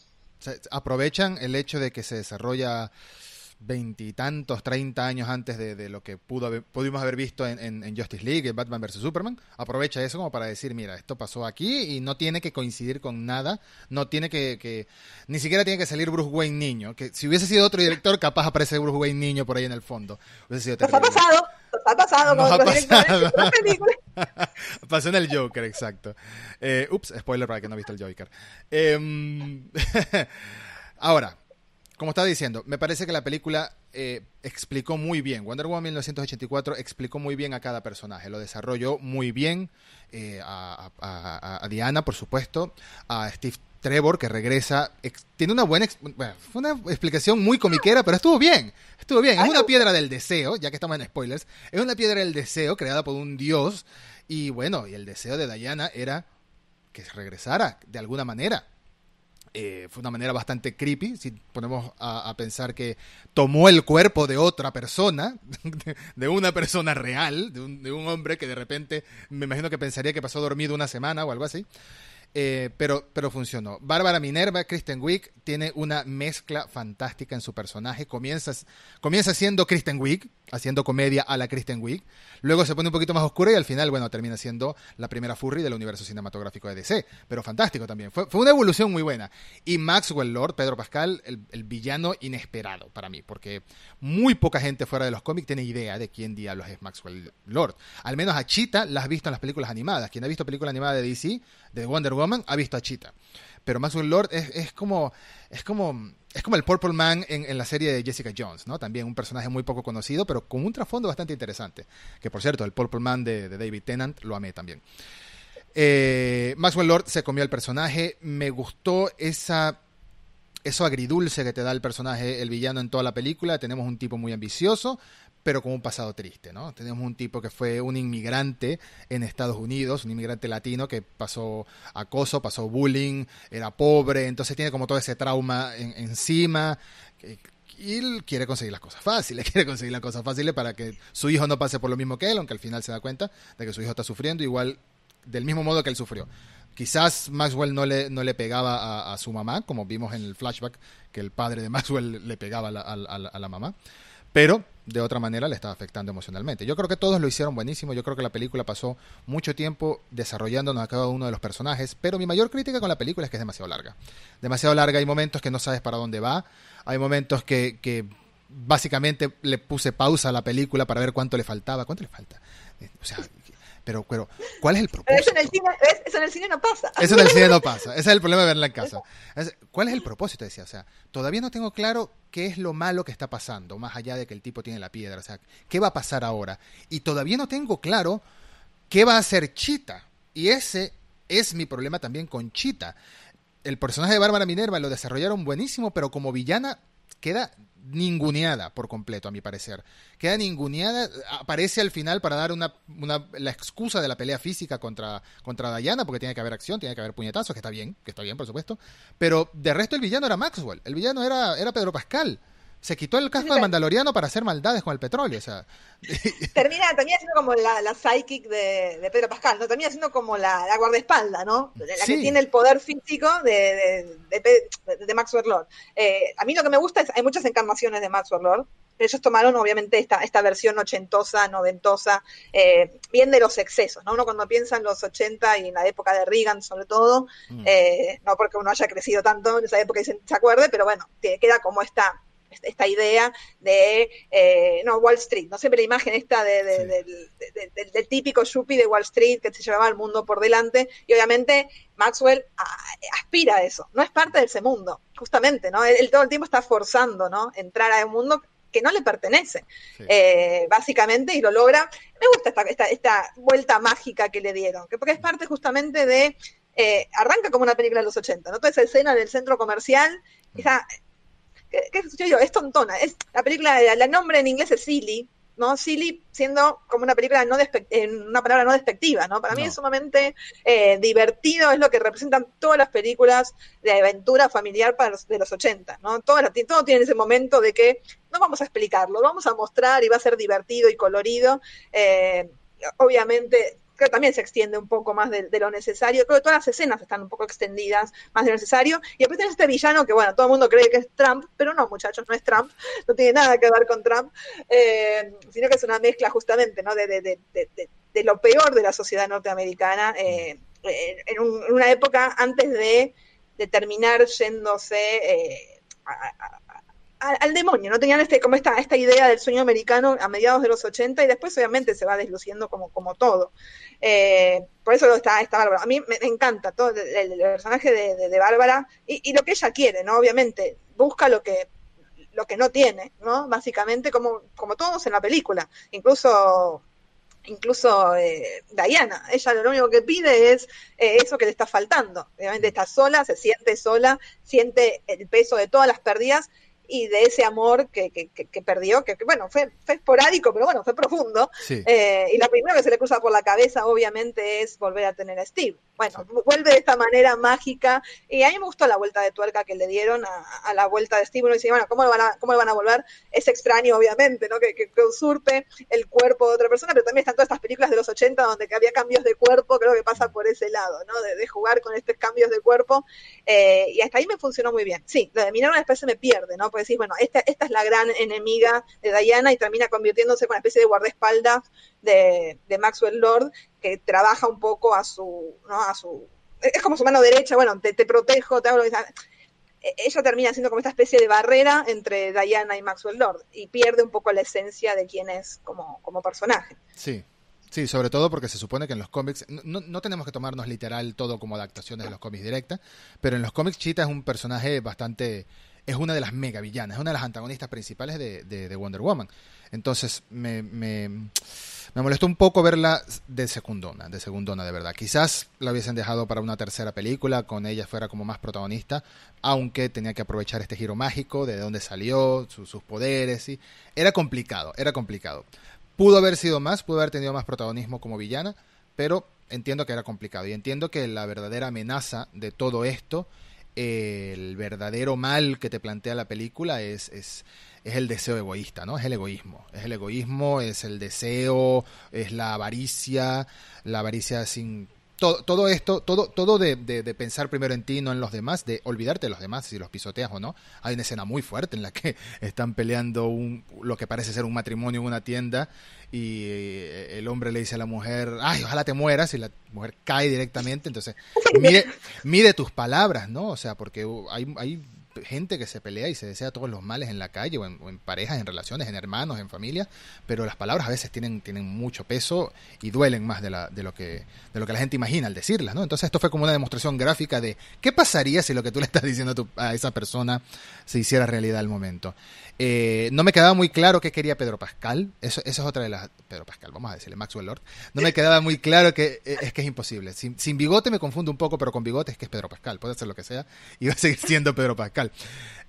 Speaker 1: aprovechan el hecho de que se desarrolla veintitantos, treinta años antes de, lo que pudo pudimos haber visto en, Justice League, en Batman vs. Superman, aprovecha eso como para decir, mira, esto pasó aquí y no tiene que coincidir con nada, no tiene que, ni siquiera tiene que salir Bruce Wayne niño, que si hubiese sido otro director, capaz aparece Bruce Wayne niño por ahí en el fondo.
Speaker 2: Hubiese sido ha pasado, ha pasado con ha pasado.
Speaker 1: Pasó en el Joker, exacto. Eh, ups, spoiler para que no ha visto el Joker. Em, ahora, como estaba diciendo, me parece que la película eh, explicó muy bien, Wonder Woman 1984 explicó muy bien a cada personaje, lo desarrolló muy bien eh, a, Diana, por supuesto, a Steve Trevor, que regresa, tiene una buena, bueno, fue una explicación muy comiquera, pero estuvo bien, estuvo bien, es una piedra del deseo, ya que estamos en spoilers, es una piedra del deseo creada por un dios, y bueno, y el deseo de Diana era que regresara de alguna manera eh, fue una manera bastante creepy, si ponemos a, pensar que tomó el cuerpo de otra persona, de, una persona real, de un, de un, hombre que de repente me imagino que pensaría que pasó dormido una semana o algo así. Eh, pero, pero funcionó. Bárbara Minerva, Kristen Wiig, tiene una mezcla fantástica en su personaje. Comienza, comienza siendo Kristen Wiig, haciendo comedia a la Kristen Wiig. Luego se pone un poquito más oscura y al final, bueno, termina siendo la primera furry del universo cinematográfico de DC. Pero fantástico también. Fue, fue una evolución muy buena. Y Maxwell Lord, Pedro Pascal, el, el, villano inesperado para mí, porque muy poca gente fuera de los cómics tiene idea de quién diablos es Maxwell Lord. Al menos a Chita la has visto en las películas animadas. Quien ha visto película animada de DC, de Wonder Woman, ha visto a Chita. Pero Maxwell Lord es, es como. Es como es como el Purple Man en, la serie de Jessica Jones, ¿no? También un personaje muy poco conocido, pero con un trasfondo bastante interesante. Que por cierto, el Purple Man de, David Tennant lo amé también. Eh, Maxwell Lord se comió el personaje. Me gustó esa eso agridulce que te da el personaje, el villano en toda la película. Tenemos un tipo muy ambicioso, pero con un pasado triste, ¿no? Tenemos un tipo que fue un inmigrante en Estados Unidos, un inmigrante latino que pasó acoso, pasó bullying, era pobre, entonces tiene como todo ese trauma encima. y él quiere conseguir las cosas fáciles, quiere conseguir las cosas fáciles para que su hijo no pase por lo mismo que él, aunque al final se da cuenta de que su hijo está sufriendo igual del mismo modo que él sufrió. Quizás Maxwell no le, no le pegaba a, su mamá, como vimos en el flashback, que el padre de Maxwell le pegaba a la mamá, pero de otra manera le estaba afectando emocionalmente. Yo creo que todos lo hicieron buenísimo, yo creo que la película pasó mucho tiempo desarrollándonos a cada uno de los personajes, pero mi mayor crítica con la película es que es demasiado larga. Demasiado larga, hay momentos que no sabes para dónde va, hay momentos que, que básicamente le puse pausa a la película para ver cuánto le faltaba. ¿Cuánto le falta? O sea, pero, pero ¿cuál es el propósito?
Speaker 2: Eso en, el cine, eso en el cine no pasa.
Speaker 1: Eso en el cine no pasa. Ese es el problema de verla en casa. ¿Cuál es el propósito? Decía, o sea, todavía no tengo claro qué es lo malo que está pasando, más allá de que el tipo tiene la piedra. O sea, ¿qué va a pasar ahora? Y todavía no tengo claro qué va a hacer Chita. Y ese es mi problema también con Chita. El personaje de Bárbara Minerva lo desarrollaron buenísimo, pero como villana queda ninguneada por completo, a mi parecer. Queda ninguneada, aparece al final para dar una, una, la excusa de la pelea física contra, contra Diana, porque tiene que haber acción, tiene que haber puñetazos, que está bien, que está bien, por supuesto. Pero de resto el villano era Maxwell, el villano era, era Pedro Pascal se quitó el casco de Mandaloriano para hacer maldades con el petróleo. O sea.
Speaker 2: termina, termina siendo como la, la psychic de, Pedro Pascal, ¿no? Termina siendo como la, la guardaespalda, ¿no? La que tiene el poder físico de, de, Maxwell Lord. Eh, a mí lo que me gusta es, hay muchas encarnaciones de Maxwell Lord. Ellos tomaron, obviamente, esta, esta versión ochentosa, noventosa, eh, bien de los excesos, ¿no? Uno cuando piensa en los 80 y en la época de Reagan, sobre todo, mm. eh, no porque uno haya crecido tanto en esa época y se, se acuerde, pero bueno, queda como esta esta idea de, eh, no, Wall Street, ¿no? Siempre la imagen esta de, del típico yuppie de Wall Street que se llevaba el mundo por delante, y obviamente Maxwell aspira a eso, no es parte de ese mundo, justamente, ¿no? Él, todo el tiempo está forzando, ¿no? Entrar a un mundo que no le pertenece, eh, básicamente, y lo logra. Me gusta esta, esta, esta, vuelta mágica que le dieron, que porque es parte justamente de, eh, arranca como una película de los 80, ¿no? Toda esa escena del centro comercial, mm. esa ¿qué, yo Es tontona. Es, la película, el nombre en inglés es Silly, ¿no? Silly siendo como una película no en una palabra no despectiva, ¿no? Para mí es sumamente eh, divertido, es lo que representan todas las películas de aventura familiar para los, de los 80, ¿no? Todo, todo tiene ese momento de que no vamos a explicarlo, vamos a mostrar y va a ser divertido y colorido. Eh, obviamente creo que también se extiende un poco más de, lo necesario. Creo que todas las escenas están un poco extendidas más de lo necesario. Y después tenés este villano que, bueno, todo el mundo cree que es Trump, pero no, muchachos, no es Trump, no tiene nada que ver con Trump, eh, sino que es una mezcla justamente, ¿no? De, de, de lo peor de la sociedad norteamericana eh, en, una época antes de, terminar yéndose eh, a, al, demonio, ¿no? Tenían este, como esta, esta idea del sueño americano a mediados de los 80 y después obviamente se va desluciendo como, como todo. Eh, por eso está, está Bárbara. A mí me, encanta todo el, personaje de, de, Bárbara y, lo que ella quiere, ¿no? Obviamente, busca lo que lo que no tiene, ¿no? Básicamente como, como todos en la película. Incluso incluso eh, Diana, ella lo único que pide es eh, eso que le está faltando. Obviamente está sola, se siente sola, siente el peso de todas las pérdidas y de ese amor que, que, que, perdió, que, bueno, fue, fue, esporádico, pero bueno, fue profundo. Eh, y la primera que se le cruza por la cabeza, obviamente, es volver a tener a Steve. Bueno, vuelve de esta manera mágica. Y a mí me gustó la vuelta de tuerca que le dieron a, la vuelta de Steve. Uno dice, bueno, ¿cómo le, van a, ¿cómo van a volver? Es extraño, obviamente, ¿no? Que, que, usurpe el cuerpo de otra persona, pero también están todas estas películas de los 80 donde había cambios de cuerpo, creo que pasa por ese lado, ¿no? De, jugar con estos cambios de cuerpo. Eh, y hasta ahí me funcionó muy bien. Sí, lo de mirar una especie me pierde, ¿no? Porque decís, bueno, esta, esta es la gran enemiga de Diana y termina convirtiéndose en una especie de guardaespaldas de, de Maxwell Lord que trabaja un poco a su, ¿no? A su, es como su mano derecha, bueno, te, te protejo, te hablo, e, ella termina siendo como esta especie de barrera entre Diana y Maxwell Lord y pierde un poco la esencia de quién es como, como personaje.
Speaker 1: Sí. Sí, sobre todo porque se supone que en los cómics, no, no, tenemos que tomarnos literal todo como adaptaciones de los cómics directas, pero en los cómics Cheetah es un personaje bastante, es una de las mega villanas, es una de las antagonistas principales de, de, de Wonder Woman. Entonces me, me me molestó un poco verla de segundona, de segundona de verdad. Quizás la hubiesen dejado para una tercera película, con ella fuera como más protagonista, aunque tenía que aprovechar este giro mágico, de dónde salió, sus poderes, y era complicado, era complicado. Pudo haber sido más, pudo haber tenido más protagonismo como villana, pero entiendo que era complicado y entiendo que la verdadera amenaza de todo esto, el verdadero mal que te plantea la película es, es es el deseo egoísta, ¿no? Es el egoísmo. Es el egoísmo, es el deseo, es la avaricia, la avaricia sin todo, todo esto, todo, todo de, de, pensar primero en ti, no en los demás, de olvidarte de los demás, si los pisoteas o no. Hay una escena muy fuerte en la que están peleando un, lo que parece ser un matrimonio en una tienda y eh, el hombre le dice a la mujer, ay, ojalá te mueras, y la mujer cae directamente. Entonces, mide, mide tus palabras, ¿no? O sea, porque hay, hay gente que se pelea y se desea todos los males en la calle o en, parejas, en relaciones, en hermanos, en familia, pero las palabras a veces tienen, tienen mucho peso y duelen más de, la, de, lo que, de lo que la gente imagina al decirlas, ¿no? Entonces esto fue como una demostración gráfica de qué pasaría si lo que tú le estás diciendo a, esa persona se hiciera realidad al momento. Eh, no me quedaba muy claro qué quería Pedro Pascal, eso, eso es otra de las... Pedro Pascal, vamos a decirle, Maxwell Lord. No me quedaba muy claro que eh, es que es imposible. Sin, sin bigote me confundo un poco, pero con bigote es que es Pedro Pascal, puede ser lo que sea, y va a seguir siendo Pedro Pascal.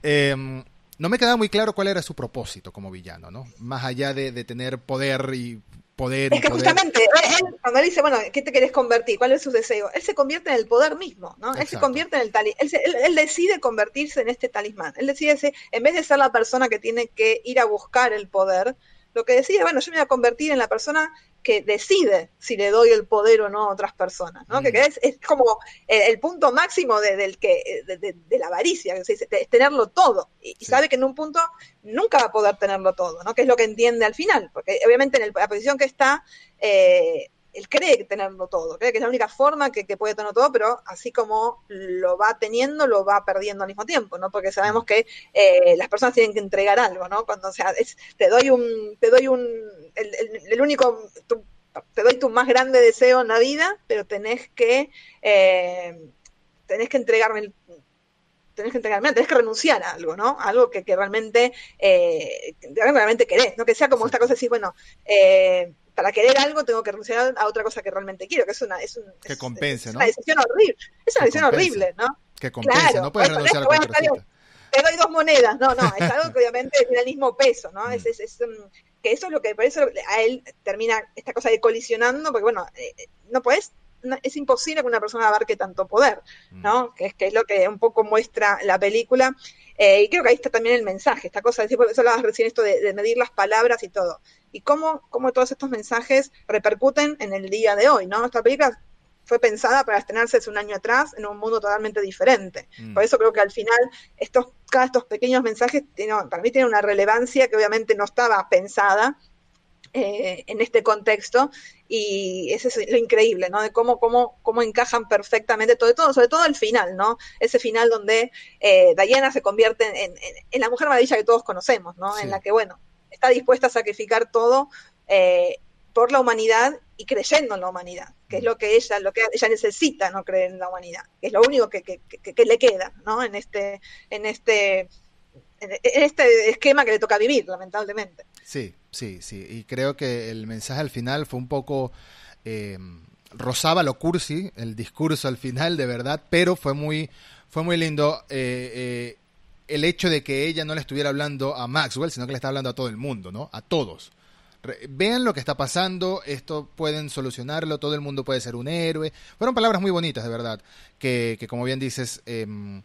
Speaker 1: Em, no me quedaba muy claro cuál era su propósito como villano, ¿no? Más allá de, tener poder y poder.
Speaker 2: Es que justamente, él, cuando él dice, bueno, ¿qué te querés convertir? ¿Cuál es su deseo? Él se convierte en el poder mismo, ¿no? Él se convierte en el talismán. Él, decide convertirse en este talismán. Él decide, en vez de ser la persona que tiene que ir a buscar el poder, lo que decide, bueno, yo me voy a convertir en la persona que decide si le doy el poder o no a otras personas, ¿no? Que, mm. es, como el, punto máximo de, del que, de, la avaricia, es, tenerlo todo. Y, sabe que en un punto nunca va a poder tenerlo todo, ¿no? Que es lo que entiende al final, porque obviamente en la posición que está, eh, él cree tenerlo todo, cree que es la única forma que, puede tenerlo todo, pero así como lo va teniendo, lo va perdiendo al mismo tiempo, ¿no? Porque sabemos que eh, las personas tienen que entregar algo, ¿no? Cuando, o sea, te doy un, te doy un, el, único, te doy tu más grande deseo en la vida, pero tenés que, eh, tenés que entregarme tenés que entregarme, tenés que renunciar a algo, ¿no? Algo que, que realmente, eh, realmente querés, ¿no? Que sea como esta cosa de decir, bueno, eh, para querer algo tengo que renunciar a otra cosa que realmente quiero, que es una, es un,
Speaker 1: que compense,
Speaker 2: ¿no? una decisión horrible, es una decisión horrible, ¿no?
Speaker 1: Que compense, no puedes renunciar a cualquier cosa.
Speaker 2: Te doy dos monedas, no, no, es algo que obviamente tiene el mismo peso, ¿no? Es, mm. es, es que eso es lo que, por eso a él termina esta cosa de colisionando, porque bueno, eh, eh, no puedes es imposible que una persona abarque tanto poder, mm. ¿no? Que es, que es lo que un poco muestra la película. Eh, y creo que ahí está también el mensaje, esta cosa, de, eso hablabas recién esto de, de, medir las palabras y todo y cómo, cómo todos estos mensajes repercuten en el día de hoy, ¿no? Esta película fue pensada para estrenarse hace un año atrás en un mundo totalmente diferente. Mm. Por eso creo que al final estos, cada estos pequeños mensajes para mí tienen una relevancia que obviamente no estaba pensada eh, en este contexto y eso es lo increíble, ¿no? De cómo, cómo, cómo encajan perfectamente todo, todo, sobre todo el final, ¿no? Ese final donde eh, Diana se convierte en, en, la mujer maravilla que todos conocemos, ¿no? En la que, bueno, está dispuesta a sacrificar todo eh, por la humanidad y creyendo en la humanidad, que es lo que ella, lo que ella necesita, no creer en la humanidad, que es lo único que, le queda, ¿no? En este, en este, en este esquema que le toca vivir, lamentablemente.
Speaker 1: Sí, sí, sí. Y creo que el mensaje al final fue un poco eh, rozaba lo cursi, el discurso al final, de verdad, pero fue muy, fue muy lindo. Eh, eh el hecho de que ella no le estuviera hablando a Maxwell, sino que le está hablando a todo el mundo, ¿no? A todos. vean lo que está pasando, esto pueden solucionarlo, todo el mundo puede ser un héroe. Fueron palabras muy bonitas, de verdad, que, que como bien dices, em,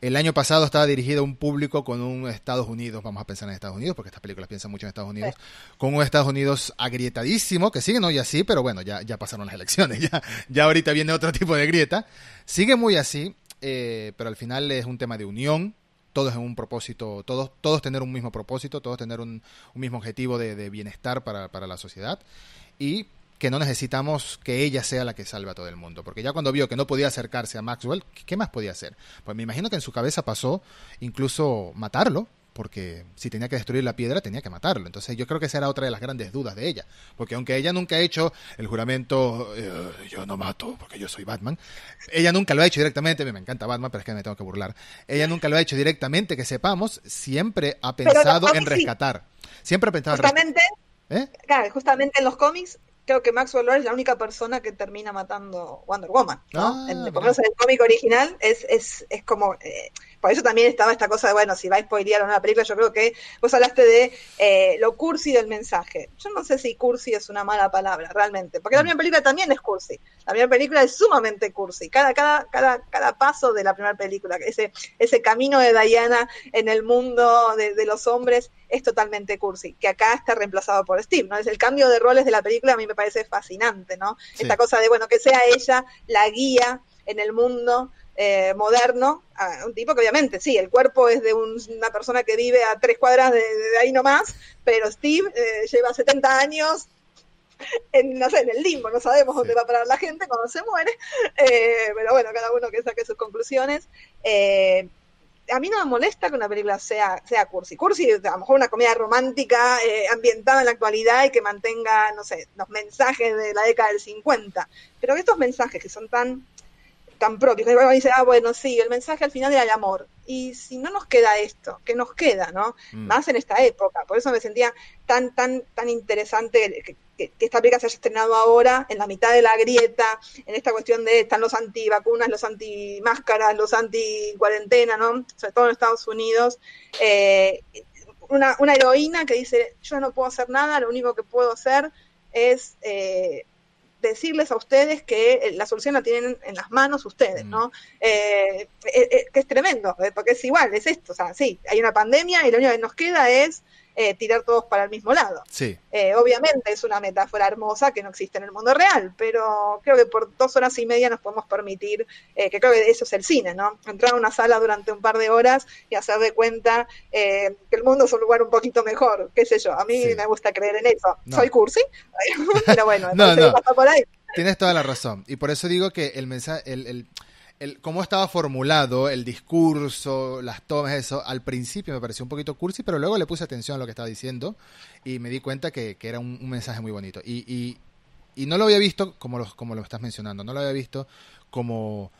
Speaker 1: el año pasado estaba dirigido a un público con un Estados Unidos, vamos a pensar en Estados Unidos, porque estas películas piensan mucho en Estados Unidos, con un Estados Unidos agrietadísimo, que sigue hoy así, pero bueno, ya, ya pasaron las elecciones, ya, ya ahorita viene otro tipo de grieta. Sigue muy así, eh, pero al final es un tema de unión, todos en un propósito, todos, todos tener un mismo propósito, todos tener un, mismo objetivo de, bienestar para, para, la sociedad. Y que no necesitamos que ella sea la que salve a todo el mundo, porque ya cuando vio que no podía acercarse a Maxwell, ¿qué más podía hacer? Pues me imagino que en su cabeza pasó incluso matarlo, porque si tenía que destruir la piedra tenía que matarlo. Entonces yo creo que esa era otra de las grandes dudas de ella, porque aunque ella nunca ha hecho el juramento, eh, yo no mato porque yo soy Batman, ella nunca lo ha hecho directamente, me encanta Batman, pero es que me tengo que burlar, ella nunca lo ha hecho directamente, que sepamos, siempre ha pensado en rescatar. Siempre ha pensado
Speaker 2: justamente, ¿Eh? claro, justamente en los cómics creo que Maxwell Lord es la única persona que termina matando Wonder Woman, ¿no? Ah, en, por lo menos en el cómic original es, es, es como... Eh, por eso también estaba esta cosa de, bueno, si va a spoilear o no la película, yo creo que vos hablaste de eh, lo cursi del mensaje. Yo no sé si cursi es una mala palabra, realmente, porque la mm. primera película también es cursi. La primera película es sumamente cursi. Cada, cada, cada, cada paso de la primera película, ese, ese camino de Diana en el mundo de, los hombres es totalmente cursi, que acá está reemplazado por Steve, ¿no? Es el cambio de roles de la película, a mí me parece fascinante, ¿no? Esta cosa de, bueno, que sea ella la guía en el mundo eh, moderno, un tipo que obviamente, sí, el cuerpo es de una persona que vive a tres cuadras de, ahí nomás, pero Steve eh, lleva 70 años en, no sé, en el limbo, no sabemos dónde va a parar la gente cuando se muere, eh, pero bueno, cada uno que saque sus conclusiones. a mí no me molesta que una película sea, sea cursi. Cursi, a lo mejor una comedia romántica ambientada en la actualidad y que mantenga, no sé, los mensajes de la década del 50. Pero estos mensajes que son tan tan propios. Que dice, ah, bueno, sí, el mensaje al final era el amor. Y si no nos queda esto, ¿qué nos queda, no? Mm. Más en esta época. Por eso me sentía tan, tan, tan interesante que, esta película se haya estrenado ahora, en la mitad de la grieta, en esta cuestión de están los antivacunas, los anti-máscaras, los anti-cuarentena, ¿no? Sobre todo en Estados Unidos. Eh, una, una heroína que dice, yo no puedo hacer nada, lo único que puedo hacer es eh, decirles a ustedes que eh, la solución la tienen en las manos ustedes, ¿no? Mm. Eh, eh, que es tremendo, porque es igual, es esto, o sea, sí, hay una pandemia y lo único que nos queda es eh, tirar todos para el mismo lado.
Speaker 1: Sí.
Speaker 2: Eh, obviamente es una metáfora hermosa que no existe en el mundo real, pero creo que por dos horas y media nos podemos permitir, eh, que creo que eso es el cine, ¿no? Entrar a una sala durante un par de horas y hacer de cuenta que el mundo es un lugar un poquito mejor, qué sé yo, a mí me gusta creer en eso. Soy cursi, pero bueno,
Speaker 1: no, no. por ahí. Tienes toda la razón. Y por eso digo que el mensaje, el, el, cómo estaba formulado el discurso, las tomas, eso, al principio me pareció un poquito cursi, pero luego le puse atención a lo que estaba diciendo y me di cuenta que, era un, mensaje muy bonito. Y, y, no lo había visto como lo, como lo estás mencionando, no lo había visto como,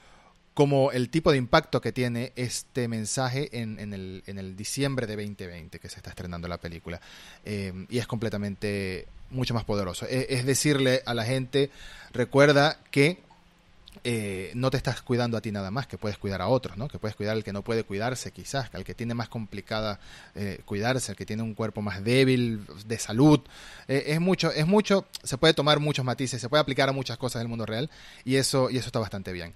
Speaker 1: como el tipo de impacto que tiene este mensaje en, en, el, en el diciembre de 2020 que se está estrenando la película. Eh, y es completamente mucho más poderoso. es decirle a la gente, recuerda que eh, no te estás cuidando a ti nada más, que puedes cuidar a otros, ¿no? Que puedes cuidar al que no puede cuidarse, quizás, al que tiene más complicada eh, cuidarse, al que tiene un cuerpo más débil de salud. Eh, es mucho, es mucho, se puede tomar muchos matices, se puede aplicar a muchas cosas del mundo real y eso, y eso está bastante bien.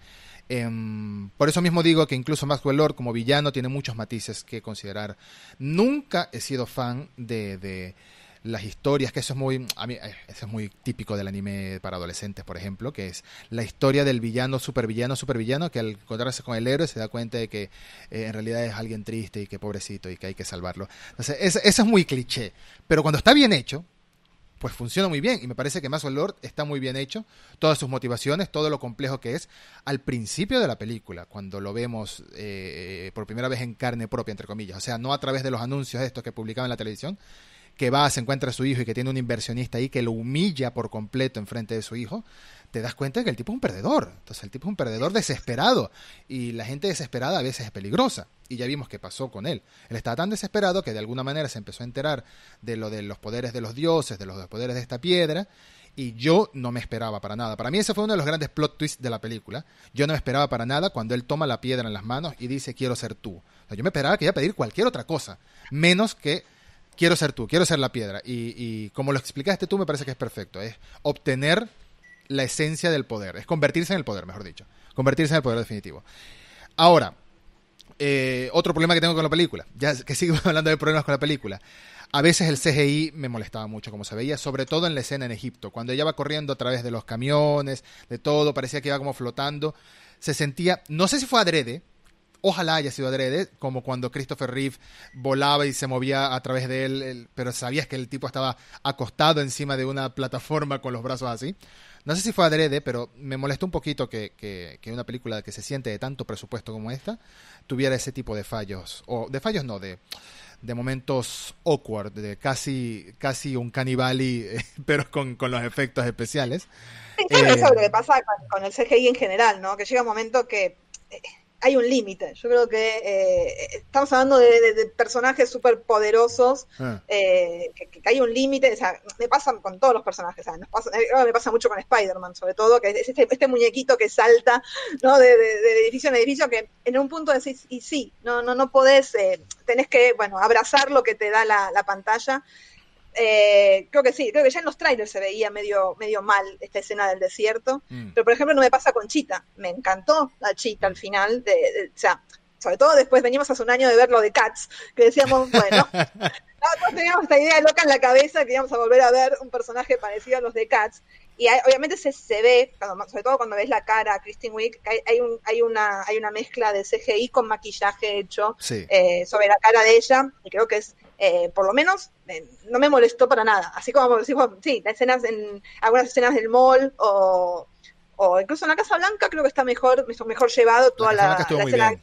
Speaker 1: Em, por eso mismo digo que incluso Maxwell Lord como villano tiene muchos matices que considerar. Nunca he sido fan de las historias, que eso es muy, a mí, eh, eso es muy típico del anime para adolescentes, por ejemplo, que es la historia del villano, supervillano, supervillano, que al encontrarse con el héroe se da cuenta de que eh, en realidad es alguien triste y que pobrecito y que hay que salvarlo. Entonces, eso, es muy cliché, pero cuando está bien hecho, pues funciona muy bien y me parece que Mazo Lord está muy bien hecho, todas sus motivaciones, todo lo complejo que es. Al principio de la película, cuando lo vemos eh, por primera vez en carne propia, entre comillas, o sea, no a través de los anuncios estos que publicaban en la televisión, que va, se encuentra a su hijo y que tiene un inversionista ahí que lo humilla por completo en frente de su hijo, te das cuenta de que el tipo es un perdedor. Entonces el tipo es un perdedor desesperado y la gente desesperada a veces es peligrosa. Y ya vimos qué pasó con él. Él estaba tan desesperado que de alguna manera se empezó a enterar de lo de los poderes de los dioses, de los poderes de esta piedra. Y yo no me esperaba para nada. Para mí ese fue uno de los grandes plot twists de la película. Yo no me esperaba para nada cuando él toma la piedra en las manos y dice quiero ser tú. yo me esperaba que iba a pedir cualquier otra cosa, menos que quiero ser tú, quiero ser la piedra. Y, como lo explicaste tú, me parece que es perfecto. Es obtener la esencia del poder. Es convertirse en el poder, mejor dicho. Convertirse en el poder definitivo. Ahora, eh, otro problema que tengo con la película. Ya que sigo hablando de problemas con la película. A veces el CGI me molestaba mucho como se veía, sobre todo en la escena en Egipto. Cuando ella va corriendo a través de los camiones, de todo, parecía que iba como flotando. Se sentía, no sé si fue adrede, Ojalá haya sido adrede, como cuando Christopher Reeve volaba y se movía a través de él, pero sabías que el tipo estaba acostado encima de una plataforma con los brazos así. No sé si fue adrede, pero me molestó un poquito que, que, una película que se siente de tanto presupuesto como esta tuviera ese tipo de fallos. O de fallos no, de, de momentos awkward, de casi, casi un canibali, pero con, con los efectos especiales.
Speaker 2: eso es lo que eh, pasa con, el CGI en general, ¿no? Que llega un momento que eh, hay un límite. Yo creo que eh, estamos hablando de, personajes súper poderosos, ah. eh, que, hay un límite. O sea, me pasa con todos los personajes. O sea, pasa, eh, me pasa mucho con Spider-Man, sobre todo, que es este, este muñequito que salta ¿no? de, edificio en edificio, que en un punto decís, y sí, no, no, no podés, tenés que, bueno, abrazar lo que te da la, la pantalla. Eh, creo que sí, creo que ya en los trailers se veía medio, medio mal esta escena del desierto, mm. pero por ejemplo no me pasa con Chita, me encantó la Chita al final, de, o sea, sobre todo después venimos hace un año de ver lo de Cats, que decíamos, bueno, todos teníamos esta idea loca en la cabeza que íbamos a volver a ver un personaje parecido a los de Cats. Y obviamente se, se ve, sobre todo cuando ves la cara a Kristen Wiig, que hay, un, hay, una, hay una mezcla de CGI con maquillaje hecho eh, sobre la cara de ella. Y creo que es, eh, por lo menos, eh, no me molestó para nada. Así como sí, las escenas en algunas escenas del mall o, o incluso en la Casa Blanca creo que está mejor, mejor llevado toda la, escena de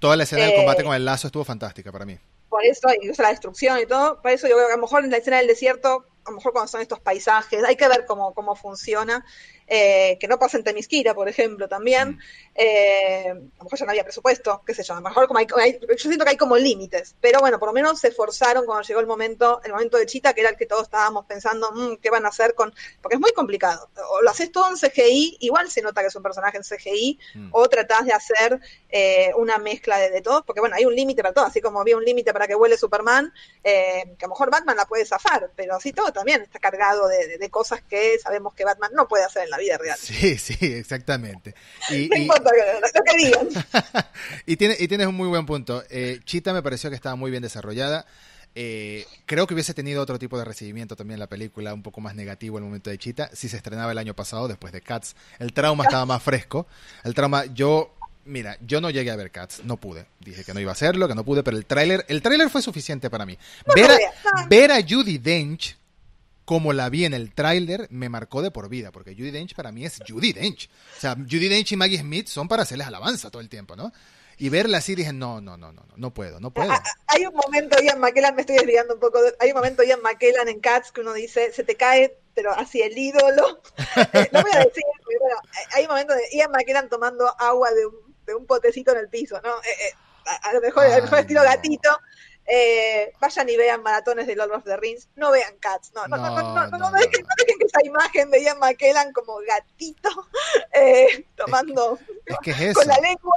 Speaker 1: Toda la escena del combate con el lazo estuvo fantástica para mí.
Speaker 2: por eso, incluso la destrucción y todo, por eso yo creo que a lo mejor en la escena del desierto, a lo mejor cuando son estos paisajes, hay que ver cómo, cómo funciona eh, que no pasa en Temisquira, por ejemplo, también. Mm. Eh, a lo mejor ya no había presupuesto, qué sé yo, a lo mejor como hay, yo siento que hay como límites, pero bueno, por lo menos se esforzaron cuando llegó el momento, el momento de Chita, que era el que todos estábamos pensando, mm, ¿qué van a hacer con...? Porque es muy complicado. O lo haces todo en CGI, igual se nota que es un personaje en CGI, mm. o tratás de hacer eh, una mezcla de, de todos, porque bueno, hay un límite para todo, así como había un límite para que vuele Superman, que a lo mejor Batman la puede zafar, pero así todo también está cargado de, de cosas que sabemos que Batman no puede hacer en la vida real.
Speaker 1: Sí, sí, exactamente.
Speaker 2: Y, no importa lo que digan.
Speaker 1: y, tiene, y tienes un muy buen punto. Eh, Chita me pareció que estaba muy bien desarrollada. Eh, creo que hubiese tenido otro tipo de recibimiento también la película, un poco más negativo el momento de Chita, si se estrenaba el año pasado después de Cats. El trauma estaba más fresco. El trauma, yo, mira, yo no llegué a ver Cats, no pude. Dije que no iba a hacerlo, que no pude, pero el tráiler, el tráiler fue suficiente para mí. ver, a, ver a Judy Dench como la vi en el tráiler, me marcó de por vida, porque Judy Dench para mí es Judy Dench. O sea, Judy Dench y Maggie Smith son para hacerles alabanza todo el tiempo, ¿no? Y verla así dije, no, no, no, no, no puedo, no puedo. Ah,
Speaker 2: ah, hay un momento, Ian McKellen, me estoy desviando un poco, hay un momento, Ian McKellen en Cats, que uno dice, se te cae, pero así el ídolo. Eh, no voy a decir, pero bueno, hay un momento de Ian McKellen tomando agua de un, de un potecito en el piso, ¿no? Eh, eh, a, lo mejor, a lo mejor estilo gatito, eh, vayan y vean maratones de Lord of the Rings, no vean Cats, no, no, no, no, no, no, dejen, que esa imagen de Ian McKellen como gatito eh, tomando con la lengua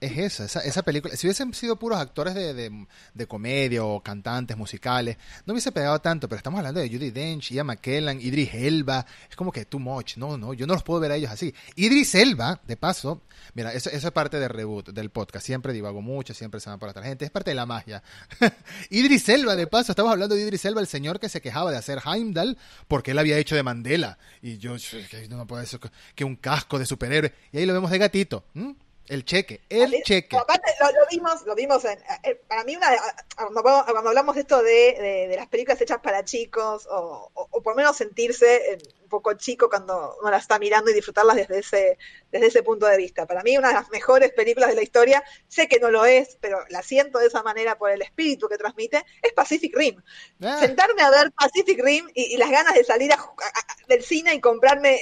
Speaker 1: es eso, esa, esa película. Si hubiesen sido puros actores de, de, comedia o cantantes musicales, no hubiese pegado tanto, pero estamos hablando de Judy Dench, Ian McKellen, Idris Elba. Es como que too much. No, no, yo no los puedo ver a ellos así. Idris Elba, de paso, mira, eso, eso es parte del reboot del podcast. Siempre divago mucho, siempre se van por otra gente. Es parte de la magia. Idris Elba, de paso, estamos hablando de Idris Elba, el señor que se quejaba de hacer Heimdall porque él había hecho de Mandela. Y yo, no puedo decir que un casco de superhéroe. Y ahí lo vemos de gatito. El cheque, el cheque.
Speaker 2: aparte, lo, vimos, lo vimos en, eh, para mí, una, cuando, hablamos de esto de, de, las películas hechas para chicos, o, o, por lo menos sentirse un poco chico cuando uno las está mirando y disfrutarlas desde ese, desde ese punto de vista. Para mí, una de las mejores películas de la historia, sé que no lo es, pero la siento de esa manera por el espíritu que transmite, es Pacific Rim. Ah. Sentarme a ver Pacific Rim y, las ganas de salir del cine y comprarme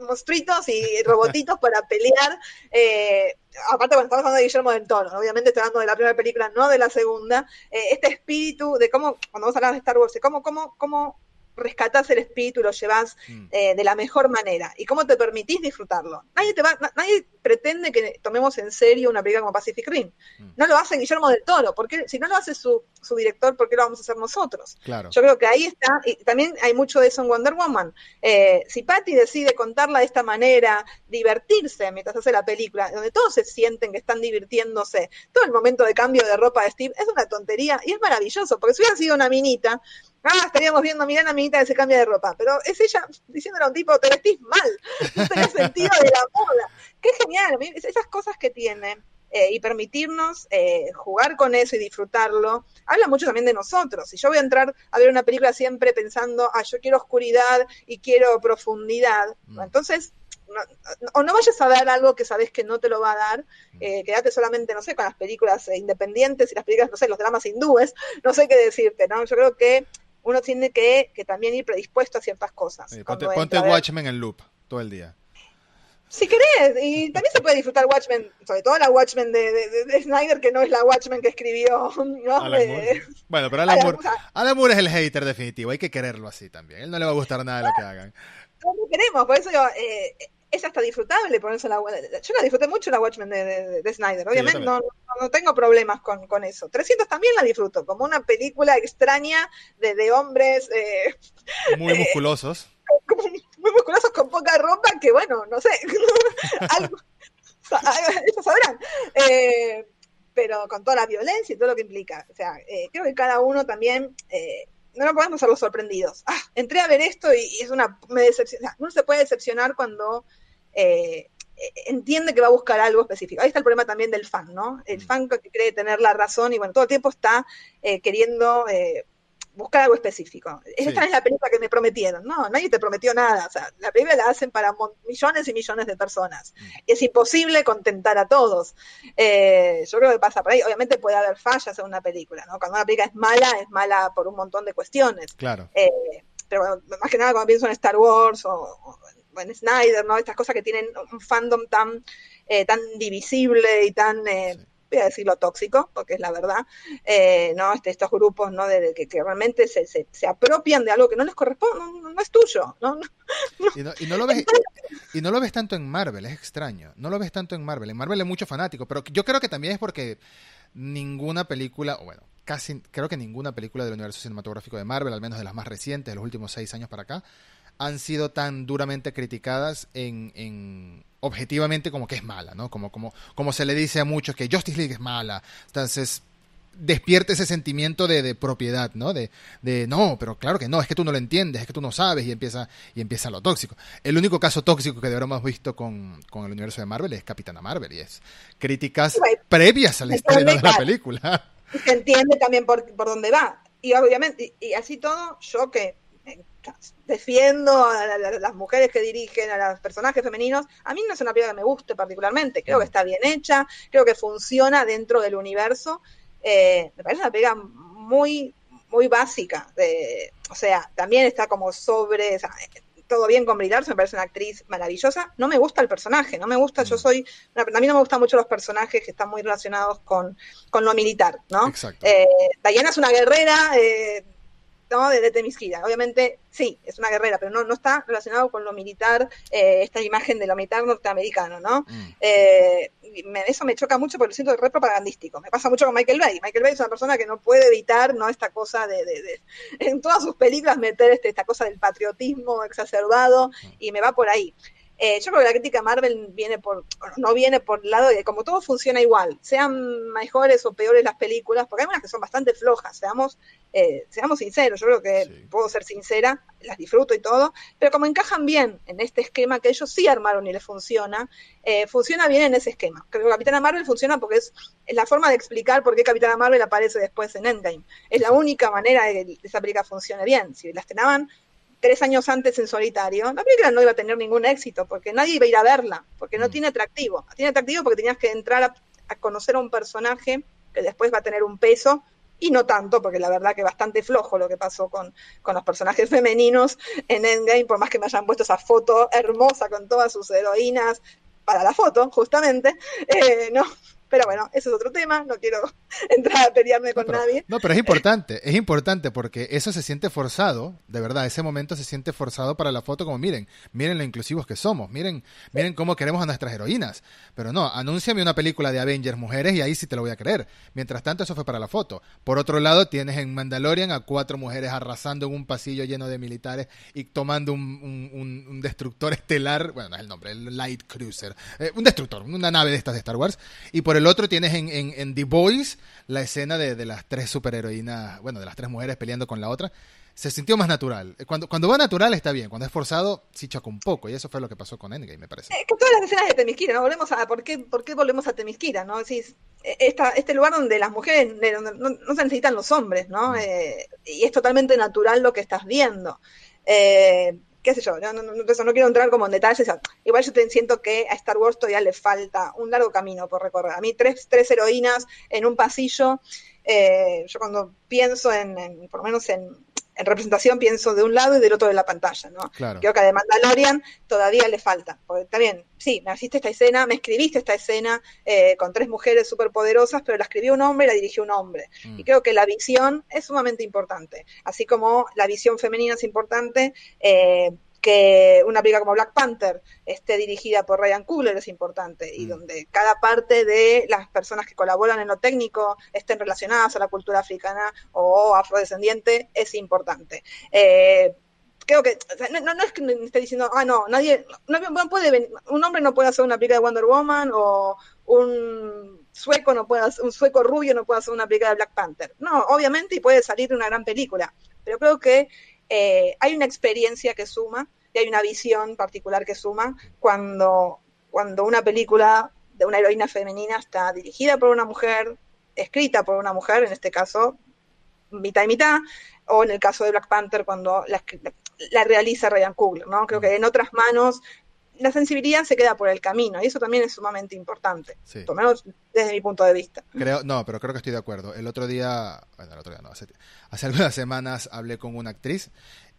Speaker 2: monstruitos y robotitos para pelear. Eh, aparte, cuando estamos hablando de Guillermo del Toro, obviamente estoy hablando de la primera película, no de la segunda. Eh, este espíritu de cómo, cuando vamos a hablar de Star Wars, de cómo, cómo, cómo rescatás el espíritu, lo llevas mm. eh, de la mejor manera y cómo te permitís disfrutarlo. Nadie te va, nadie pretende que tomemos en serio una película como Pacific Rim. Mm. No lo hace Guillermo del Toro, porque si no lo hace su, su director, ¿por qué lo vamos a hacer nosotros?
Speaker 1: Claro.
Speaker 2: Yo creo que ahí está, y también hay mucho de eso en Wonder Woman. Eh, si Patty decide contarla de esta manera, divertirse mientras hace la película, donde todos se sienten que están divirtiéndose, todo el momento de cambio de ropa de Steve es una tontería y es maravilloso, porque si hubiera sido una minita, ah, estaríamos viendo, mirá la minita que se cambia de ropa, pero es ella diciéndole a un tipo, te vestís mal, no tenés sentido de la moda. Qué genial, esas cosas que tiene eh, y permitirnos eh, jugar con eso y disfrutarlo, habla mucho también de nosotros. Si yo voy a entrar a ver una película siempre pensando, ah, yo quiero oscuridad y quiero profundidad, mm. entonces o no vayas a dar algo que sabes que no te lo va a dar, mm. eh, quédate solamente, no sé, con las películas independientes y las películas, no sé, los dramas hindúes, no sé qué decirte, ¿no? Yo creo que uno tiene que, también ir predispuesto a ciertas cosas.
Speaker 1: ponte, Watchmen en loop todo el día.
Speaker 2: Si querés, y también se puede disfrutar Watchmen, sobre todo la Watchmen de, Snyder, que no es la Watchmen que escribió.
Speaker 1: bueno, pero Alan, Moore, Alan Moore es el hater definitivo, hay que quererlo así también. él no le va a gustar nada de lo que hagan.
Speaker 2: No queremos, por eso yo, eh, es hasta disfrutable ponerse la Yo la disfruté mucho la Watchmen de, de, Snyder, obviamente no, no, tengo problemas con, con, eso. 300 también la disfruto, como una película extraña de, de hombres... Eh,
Speaker 1: muy musculosos.
Speaker 2: muy musculosos con poca ropa, que bueno, no sé, algo, ellos sabrán. Eh, pero con toda la violencia y todo lo que implica. O sea, eh, creo que cada uno también, eh, no podemos ser los sorprendidos. Ah, entré a ver esto y, es una, me decepciona. Uno se puede decepcionar cuando eh, entiende que va a buscar algo específico. Ahí está el problema también del fan, ¿no? El mm. fan que cree tener la razón y bueno, todo el tiempo está queriendo buscar algo específico. Esta es la película que me prometieron. No, nadie te prometió nada. O sea, la película la hacen para millones y millones de personas. Mm. Es imposible contentar a todos. Eh, yo creo que pasa por ahí. Obviamente puede haber fallas en una película, ¿no? Cuando una película es mala, es mala por un montón de cuestiones.
Speaker 1: Claro.
Speaker 2: Eh, pero más que nada cuando pienso en Star Wars o, en Snyder, ¿no? Estas cosas que tienen un fandom tan, eh, tan divisible y tan voy a decirlo tóxico, porque es la verdad, eh, ¿no? Este, estos grupos, ¿no? De, que, realmente se, se, apropian de algo que no les corresponde, no, es tuyo, ¿no?
Speaker 1: y, no, lo ves, y no lo ves tanto en Marvel, es extraño, no lo ves tanto en Marvel, en Marvel hay mucho fanático, pero yo creo que también es porque ninguna película, o bueno, casi, creo que ninguna película del universo cinematográfico de Marvel, al menos de las más recientes, de los últimos seis años para acá, han sido tan duramente criticadas en, en objetivamente como que es mala, ¿no? Como, como, como se le dice a muchos que Justice League es mala. Entonces, despierte ese sentimiento de, de propiedad, ¿no? De, de, no, pero claro que no, es que tú no lo entiendes, es que tú no sabes y empieza, y empieza lo tóxico. El único caso tóxico que de verdad hemos visto con, con el universo de Marvel es Capitana Marvel y es críticas previas al estreno de la película.
Speaker 2: Se entiende también por, por dónde va. Y obviamente, y así todo, yo que defiendo a, las mujeres que dirigen, a los personajes femeninos. A mí no es una película que me guste particularmente, creo que está bien hecha, creo que funciona dentro del universo. Eh, me parece una película muy, muy básica. De, o sea, también está como sobre. todo bien con Brie me parece una actriz maravillosa. No me gusta el personaje, no me gusta, yo mm. soy, a mí no me gustan mucho los personajes que están muy relacionados con, con lo militar, ¿no? Eh, Diana es una guerrera, eh, ¿no? de, de Temisquira. Obviamente, sí, es una guerrera, pero no, no está relacionado con lo militar, eh, esta imagen de lo militar norteamericano, ¿no? Mm. Eh, eso me choca mucho porque lo siento re propagandístico. Me pasa mucho con Michael Bay. Michael Bay es una persona que no puede evitar, ¿no? Esta cosa de, de, en todas sus películas meter este, esta cosa del patriotismo exacerbado mm. y me va por ahí. Eh, yo creo que la crítica Marvel viene por, no viene por el lado de como todo funciona igual, sean mejores o peores las películas, porque hay unas que son bastante flojas, seamos, eh, seamos sinceros, yo creo que puedo ser sincera, las disfruto y todo, pero como encajan bien en este esquema que ellos sí armaron y les funciona, eh, funciona bien en ese esquema. Creo que Capitana Marvel funciona porque es, la forma de explicar por qué Capitana Marvel aparece después en Endgame. Es la única manera de que esa película funcione bien. Si la estrenaban tres años antes en solitario, la película no iba a tener ningún éxito, porque nadie iba a ir a verla, porque no mm. tiene atractivo. Tiene atractivo porque tenías que entrar a, conocer a un personaje que después va a tener un peso, y no tanto, porque la verdad que bastante flojo lo que pasó con, con los personajes femeninos en Endgame, por más que me hayan puesto esa foto hermosa con todas sus heroínas para la foto, justamente, eh, no, pero bueno, ese es otro tema, no quiero entrar a pelearme con nadie.
Speaker 1: No, pero es importante, es importante porque eso se siente forzado, de verdad, ese momento se siente forzado para la foto como miren, miren lo inclusivos que somos, miren, miren cómo queremos a nuestras heroínas. Pero no, anúnciame una película de Avengers mujeres y ahí sí te lo voy a creer. Mientras tanto, eso fue para la foto. Por otro lado, tienes en Mandalorian a cuatro mujeres arrasando en un pasillo lleno de militares y tomando un, un, destructor estelar, bueno, no es el nombre, el Light Cruiser, eh, un destructor, una nave de estas de Star Wars, y por el otro tienes en, en, The Boys la escena de, de, las tres superheroínas, bueno, de las tres mujeres peleando con la otra. Se sintió más natural. Cuando, cuando va natural está bien, cuando es forzado sí choca un poco, y eso fue lo que pasó con Endgame, me parece.
Speaker 2: Eh, con todas las escenas de Temisquira, ¿no? Volvemos a, ¿por qué, por qué volvemos a Temisquira, no? Esta, este lugar donde las mujeres, donde no, se necesitan los hombres, ¿no? Mm. Eh, y es totalmente natural lo que estás viendo. Eh, qué sé yo, no, no, no, quiero entrar como en detalles. Igual yo te siento que a Star Wars todavía le falta un largo camino por recorrer. A mí tres, tres heroínas en un pasillo, eh, yo cuando pienso en, por lo menos en, en, representación, pienso de un lado y del otro de la pantalla, ¿no? Creo que a The Mandalorian todavía le falta. Porque también, sí, me hiciste esta escena, me escribiste esta escena eh, con tres mujeres súper poderosas, pero la escribió un hombre y la dirigió un hombre. Mm. Y creo que la visión es sumamente importante. Así como la visión femenina es importante, eh, que una película como Black Panther esté dirigida por Ryan Coogler es importante y mm. donde cada parte de las personas que colaboran en lo técnico estén relacionadas a la cultura africana o afrodescendiente es importante. Eh, creo que no, es que me esté diciendo, ah, no, nadie, no, puede un hombre no puede hacer una película de Wonder Woman o un sueco no puede un sueco rubio no puede hacer una película de Black Panther. No, obviamente y puede salir una gran película, pero creo que eh, hay una experiencia que suma y hay una visión particular que suma cuando, cuando una película de una heroína femenina está dirigida por una mujer, escrita por una mujer, en este caso mitad y mitad, o en el caso de Black Panther cuando la, la realiza Ryan Coogler, ¿no? Creo que en otras manos la sensibilidad se queda por el camino y eso también es sumamente importante, por lo menos desde mi punto de vista.
Speaker 1: Creo, no, pero creo que estoy de acuerdo. El otro día, bueno, el otro día no, hace, algunas semanas hablé con una actriz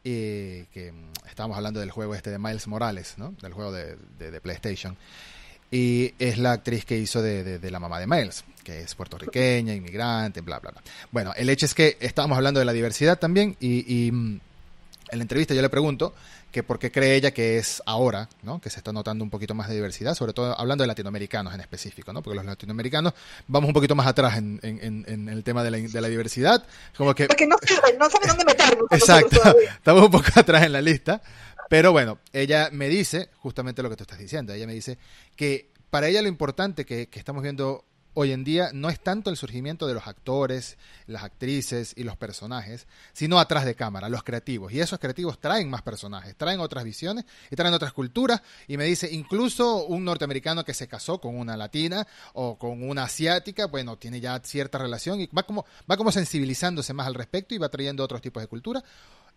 Speaker 1: y que mm, estábamos hablando del juego este de Miles Morales, ¿no? Del juego de, de, PlayStation. Y es la actriz que hizo de, de, la mamá de Miles, que es puertorriqueña, inmigrante, bla, bla, bla. Bueno, el hecho es que estábamos hablando de la diversidad también y, y mm, en la entrevista yo le pregunto que por qué cree ella que es ahora, ¿no? Que se está notando un poquito más de diversidad, sobre todo hablando de latinoamericanos en específico, ¿no? Porque los latinoamericanos vamos un poquito más atrás en, el tema de la, de la, diversidad. Como que...
Speaker 2: Porque no saben, no saben dónde meternos.
Speaker 1: Exacto, estamos un poco atrás en la lista. Pero bueno, ella me dice justamente lo que tú estás diciendo. Ella me dice que para ella lo importante que, que estamos viendo hoy en día no es tanto el surgimiento de los actores, las actrices y los personajes, sino atrás de cámara, los creativos. Y esos creativos traen más personajes, traen otras visiones y traen otras culturas. Y me dice, incluso un norteamericano que se casó con una latina o con una asiática, bueno, tiene ya cierta relación y va como, va como sensibilizándose más al respecto y va trayendo otros tipos de cultura.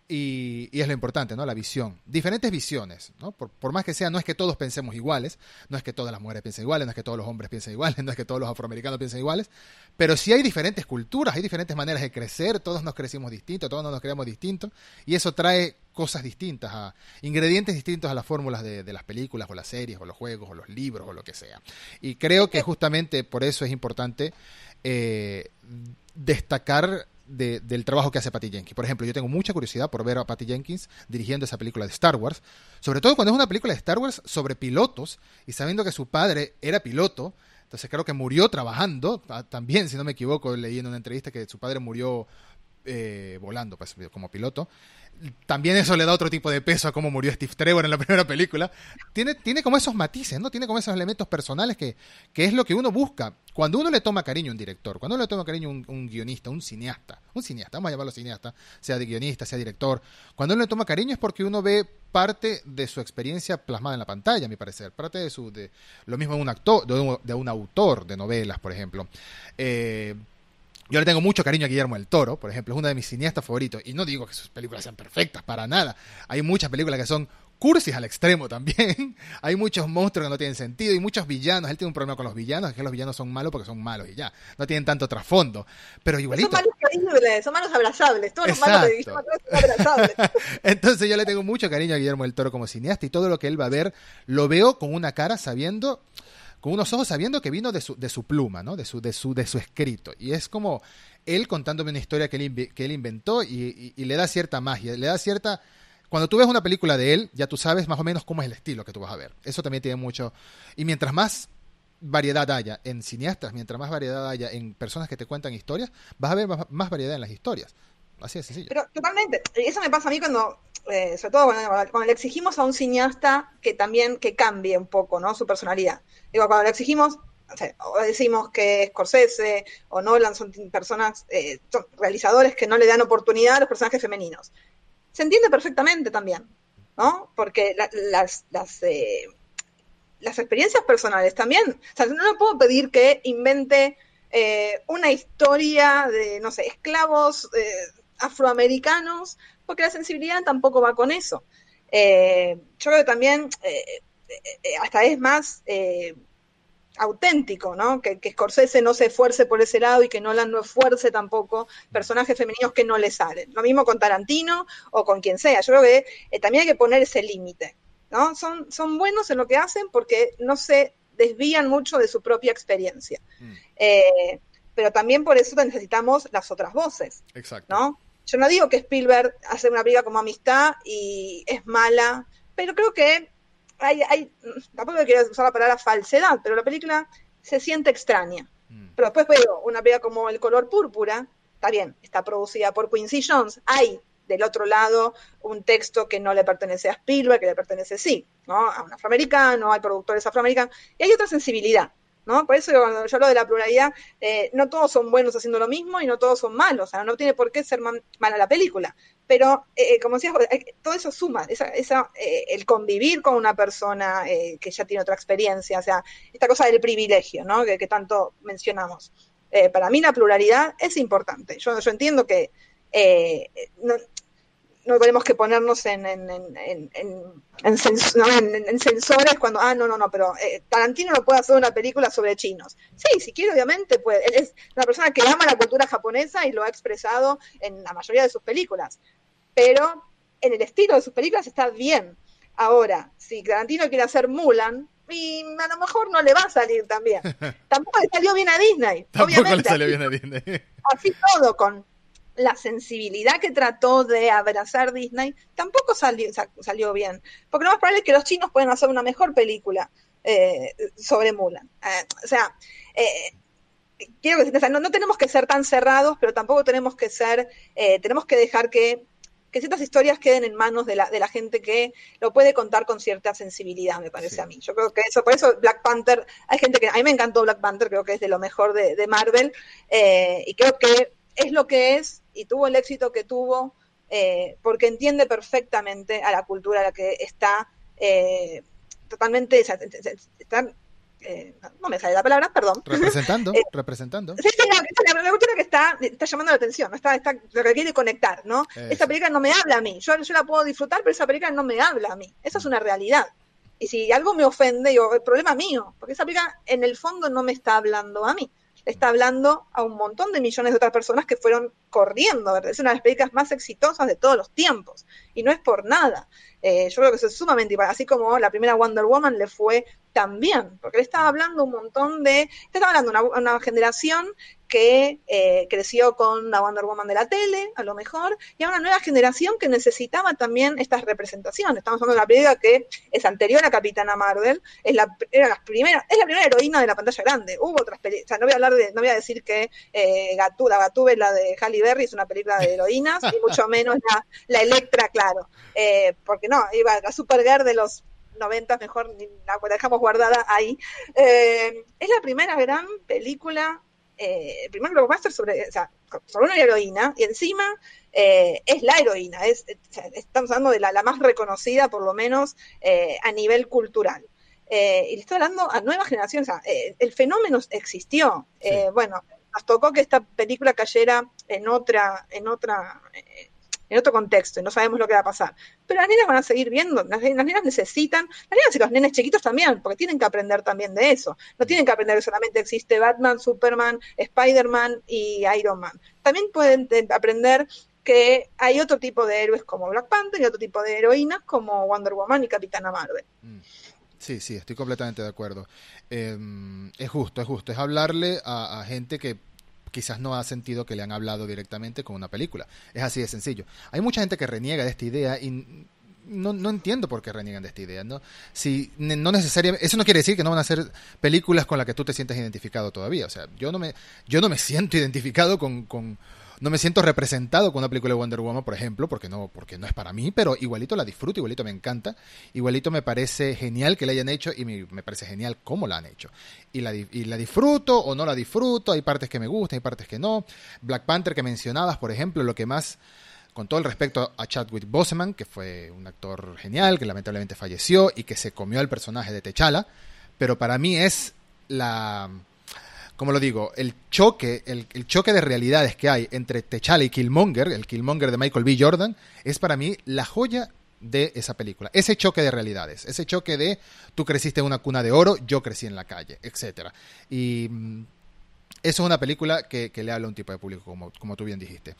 Speaker 1: Y, es lo importante, ¿no? La visión. Diferentes visiones, ¿no? Por, por, más que sea, no es que todos pensemos iguales, no es que todas las mujeres piensen iguales, no es que todos los hombres piensen iguales, no es que todos los afroamericanos piensen iguales, pero sí hay diferentes culturas, hay diferentes maneras de crecer, todos nos crecimos distintos, todos nos creamos distintos, y eso trae cosas distintas, a, ingredientes distintos a las fórmulas de, de, las películas o las series o los juegos o los libros o lo que sea. Y creo que justamente por eso es importante eh, destacar del trabajo que hace Patty Jenkins. Por ejemplo, yo tengo mucha curiosidad por ver a Patty Jenkins dirigiendo esa película de Star Wars, sobre todo cuando es una película de Star Wars sobre pilotos y sabiendo que su padre era piloto. Entonces creo que murió trabajando, ah, también si no me equivoco, leí en una entrevista que su padre murió eh, volando pues, como piloto también eso le da otro tipo de peso a cómo murió Steve Trevor en la primera película. Tiene, tiene como esos matices, ¿no? Tiene como esos elementos personales que, que es lo que uno busca. Cuando uno le toma cariño a un director, cuando uno le toma cariño a un, guionista, un cineasta, un cineasta, vamos a llamarlo cineasta, sea de guionista, sea director, cuando uno le toma cariño es porque uno ve parte de su experiencia plasmada en la pantalla, a mi parecer, parte de su, de, lo mismo de un actor, de un, de un autor de novelas, por ejemplo. Eh, yo le tengo mucho cariño a Guillermo del Toro, por ejemplo, es uno de mis cineastas favoritos. Y no digo que sus películas sean perfectas, para nada. Hay muchas películas que son cursis al extremo también. Hay muchos monstruos que no tienen sentido y muchos villanos. Él tiene un problema con los villanos, es que los villanos son malos porque son malos y ya. No tienen tanto trasfondo. Pero igualito.
Speaker 2: Son malos son malos abrazables. Todos los malos de Guillermo son abrazables.
Speaker 1: Entonces yo le tengo mucho cariño a Guillermo del Toro como cineasta y todo lo que él va a ver lo veo con una cara sabiendo con unos ojos sabiendo que vino de su, de su pluma, ¿no? De su, de, su, de su escrito. Y es como él contándome una historia que él, que él inventó y, le da cierta magia, le da cierta... Cuando tú ves una película de él, ya tú sabes más o menos cómo es el estilo que tú vas a ver. Eso también tiene mucho... Y mientras más variedad haya en cineastas, mientras más variedad haya en personas que te cuentan historias, vas a ver más, variedad en las historias. Así de sencillo.
Speaker 2: Pero totalmente. Eso me pasa a mí cuando eh, sobre todo cuando, le exigimos a un cineasta que también que cambie un poco ¿no? su personalidad. Digo, cuando le exigimos, o, decimos que Scorsese o Nolan son personas, eh, son realizadores que no le dan oportunidad a los personajes femeninos. Se entiende perfectamente también, ¿no? Porque las, las, eh, las experiencias personales también, o sea, no le puedo pedir que invente una historia de, no sé, esclavos afroamericanos porque la sensibilidad tampoco va con eso. Eh, yo creo que también eh, eh, hasta es más auténtico, ¿no? Que, que, Scorsese no se esfuerce por ese lado y que Nolan no esfuerce tampoco personajes femeninos que no le salen. Lo mismo con Tarantino o con quien sea. Yo creo que también hay que poner ese límite, ¿no? Son, son buenos en lo que hacen porque no se desvían mucho de su propia experiencia. Mm. pero también por eso necesitamos las otras voces, Exacto. ¿no? Yo no digo que Spielberg hace una película como amistad y es mala, pero creo que hay, hay tampoco quiero usar la palabra falsedad, pero la película se siente extraña. Mm. Pero después veo una película como El color púrpura, está bien, está producida por Quincy Jones, hay del otro lado un texto que no le pertenece a Spielberg, que le pertenece sí, ¿no? a un afroamericano, hay productores afroamericanos, y hay otra sensibilidad. ¿No? Por eso cuando yo hablo de la pluralidad, eh, no todos son buenos haciendo lo mismo y no todos son malos, o sea, no tiene por qué ser mala la película, pero eh, como decías, todo eso suma, esa, esa el convivir con una persona que ya tiene otra experiencia, o sea, esta cosa del privilegio, ¿no? Que, tanto mencionamos. para mí la pluralidad es importante. Yo, yo entiendo que no, no tenemos que ponernos en, en, en, en, sensores cuando, ah, no, no, no, pero eh, Tarantino no puede hacer una película sobre chinos. Sí, si quiere, obviamente puede. Él es una persona que ama la cultura japonesa y lo ha expresado en la mayoría de sus películas. Pero en el estilo de sus películas está bien. Ahora, si Tarantino quiere hacer Mulan, y a lo mejor no le va a salir también. Tampoco le salió bien a Disney.
Speaker 1: Tampoco obviamente. le salió bien a Disney.
Speaker 2: Así todo, con la sensibilidad que trató de abrazar Disney tampoco salió, salió bien. Porque lo más probable es que los chinos puedan hacer una mejor película eh, sobre Mulan. Eh, o sea, eh, quiero que no, no, tenemos que ser tan cerrados, pero tampoco tenemos que ser, tenemos que dejar que, que, ciertas historias queden en manos de la, de la gente que lo puede contar con cierta sensibilidad, me parece a mí. Yo creo que eso, por eso Black Panther, hay gente que, a mí me encantó Black Panther, creo que es de lo mejor de, de Marvel, y creo que es lo que es y tuvo el éxito que tuvo eh, porque entiende perfectamente a la cultura a la que está eh, totalmente, eh, no me sale la palabra, perdón.
Speaker 1: Representando, representando.
Speaker 2: Sí, sí, la, cultura que está, está llamando la atención, está, está, requiere conectar, ¿no? Esa película no me habla a mí, yo, yo la puedo disfrutar, pero esa película no me habla a mí, esa es una realidad. Y si algo me ofende, yo, el problema mío, porque esa película en el fondo no me está hablando a mí está hablando a un montón de millones de otras personas que fueron corriendo. Es una de las películas más exitosas de todos los tiempos. Y no es por nada. Eh, yo creo que eso es sumamente así como la primera Wonder Woman le fue también, porque le estaba hablando un montón de, te estaba hablando una, una generación que eh, creció con la Wonder Woman de la tele, a lo mejor, y a una nueva generación que necesitaba también estas representaciones. Estamos hablando de una película que es anterior a Capitana Marvel, es la, era la primera, es la primera heroína de la pantalla grande. Hubo otras películas, o sea, no voy a hablar de, no voy a decir que eh, Gatú, la la de Halle Berry, es una película de heroínas, y mucho menos la, la Electra, claro, eh, porque no, iba la Supergirl de los 90, mejor la dejamos guardada ahí. Eh, es la primera gran película eh, el primer blockbuster sobre, o sea, sobre una heroína y encima eh, es la heroína, es, estamos hablando de la, la, más reconocida por lo menos eh, a nivel cultural. Eh, y le estoy hablando a nuevas generaciones, o sea, el fenómeno existió. bueno, nos tocó que esta película cayera en otra, en otra en otro contexto y no sabemos lo que va a pasar. Pero las nenas van a seguir viendo, las, nenas necesitan, las nenas y los nenes chiquitos también, porque tienen que aprender también de eso. No tienen que aprender que solamente existe Batman, Superman, Spider-Man y Iron Man. También pueden aprender que hay otro tipo de héroes como Black Panther y otro tipo de heroínas como Wonder Woman y Capitana Marvel. Mm.
Speaker 1: Sí, sí, estoy completamente de acuerdo. Em, es justo, es justo. Es hablarle a gente que quizás no ha sentido que le han hablado directamente con una película. Es así de sencillo. Hay mucha gente que reniega de esta idea y no, no entiendo por qué reniegan de esta idea, ¿no? Si no necesariamente, eso no quiere decir que no van a ser películas con las que tú te sientas identificado todavía. O sea, yo no me, yo no me siento identificado con, con no me siento representado con una película de Wonder Woman, por ejemplo, porque no, porque no es para mí, pero igualito la disfruto, igualito me encanta, igualito me parece genial que la hayan hecho y me, parece genial cómo la han hecho. Y la, y la disfruto o no la disfruto, hay partes que me gustan, hay partes que no. Black Panther que mencionabas, por ejemplo, lo que más con todo el respeto a Chadwick Boseman, que fue un actor genial, que lamentablemente falleció y que se comió al personaje de T'Challa, pero para mí es la como lo digo, el choque, el, choque de realidades que hay entre T'Challa y Killmonger, el Killmonger de Michael B. Jordan, es para mí la joya de esa película. Ese choque de realidades, ese choque de tú creciste en una cuna de oro, yo crecí en la calle, etcétera. Y mm, eso es una película que, le habla a un tipo de público, como, como tú bien dijiste.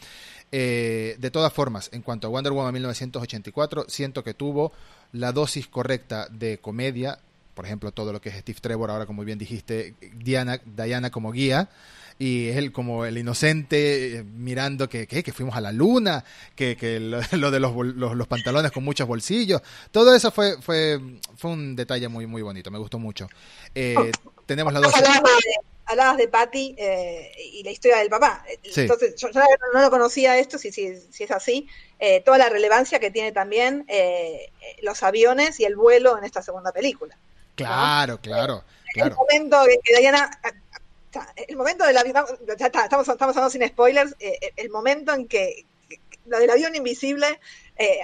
Speaker 1: Eh, de todas formas, en cuanto a Wonder Woman 1984, siento que tuvo la dosis correcta de comedia, por ejemplo, todo lo que es Steve Trevor, ahora como bien dijiste, Diana, Diana como guía, y él como el inocente eh, mirando que, que, fuimos a la luna, que, que lo, de los, los, pantalones con muchos bolsillos, todo eso fue, fue, fue un detalle muy, muy bonito, me gustó mucho. Eh, tenemos la dos...
Speaker 2: Hablabas de Patty eh, y la historia del papá. Entonces, yo, no, lo conocía esto, si, si, si es así. toda la relevancia que tiene también los aviones y el vuelo en esta segunda película.
Speaker 1: Claro, claro. claro.
Speaker 2: El momento en que Diana el momento del avión, ya está, estamos, estamos hablando sin spoilers, eh, eh, el momento en que, lo del avión invisible, eh,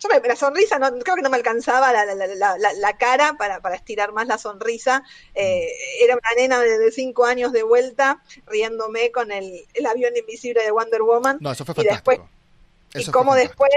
Speaker 2: yo me, la sonrisa, no, creo que no me alcanzaba la, la, la, la cara para, para, estirar más la sonrisa. Eh, era una nena de, de, cinco años de vuelta riéndome con el, el, avión invisible de Wonder Woman.
Speaker 1: No, eso fue
Speaker 2: y
Speaker 1: fantástico.
Speaker 2: después, eso y cómo después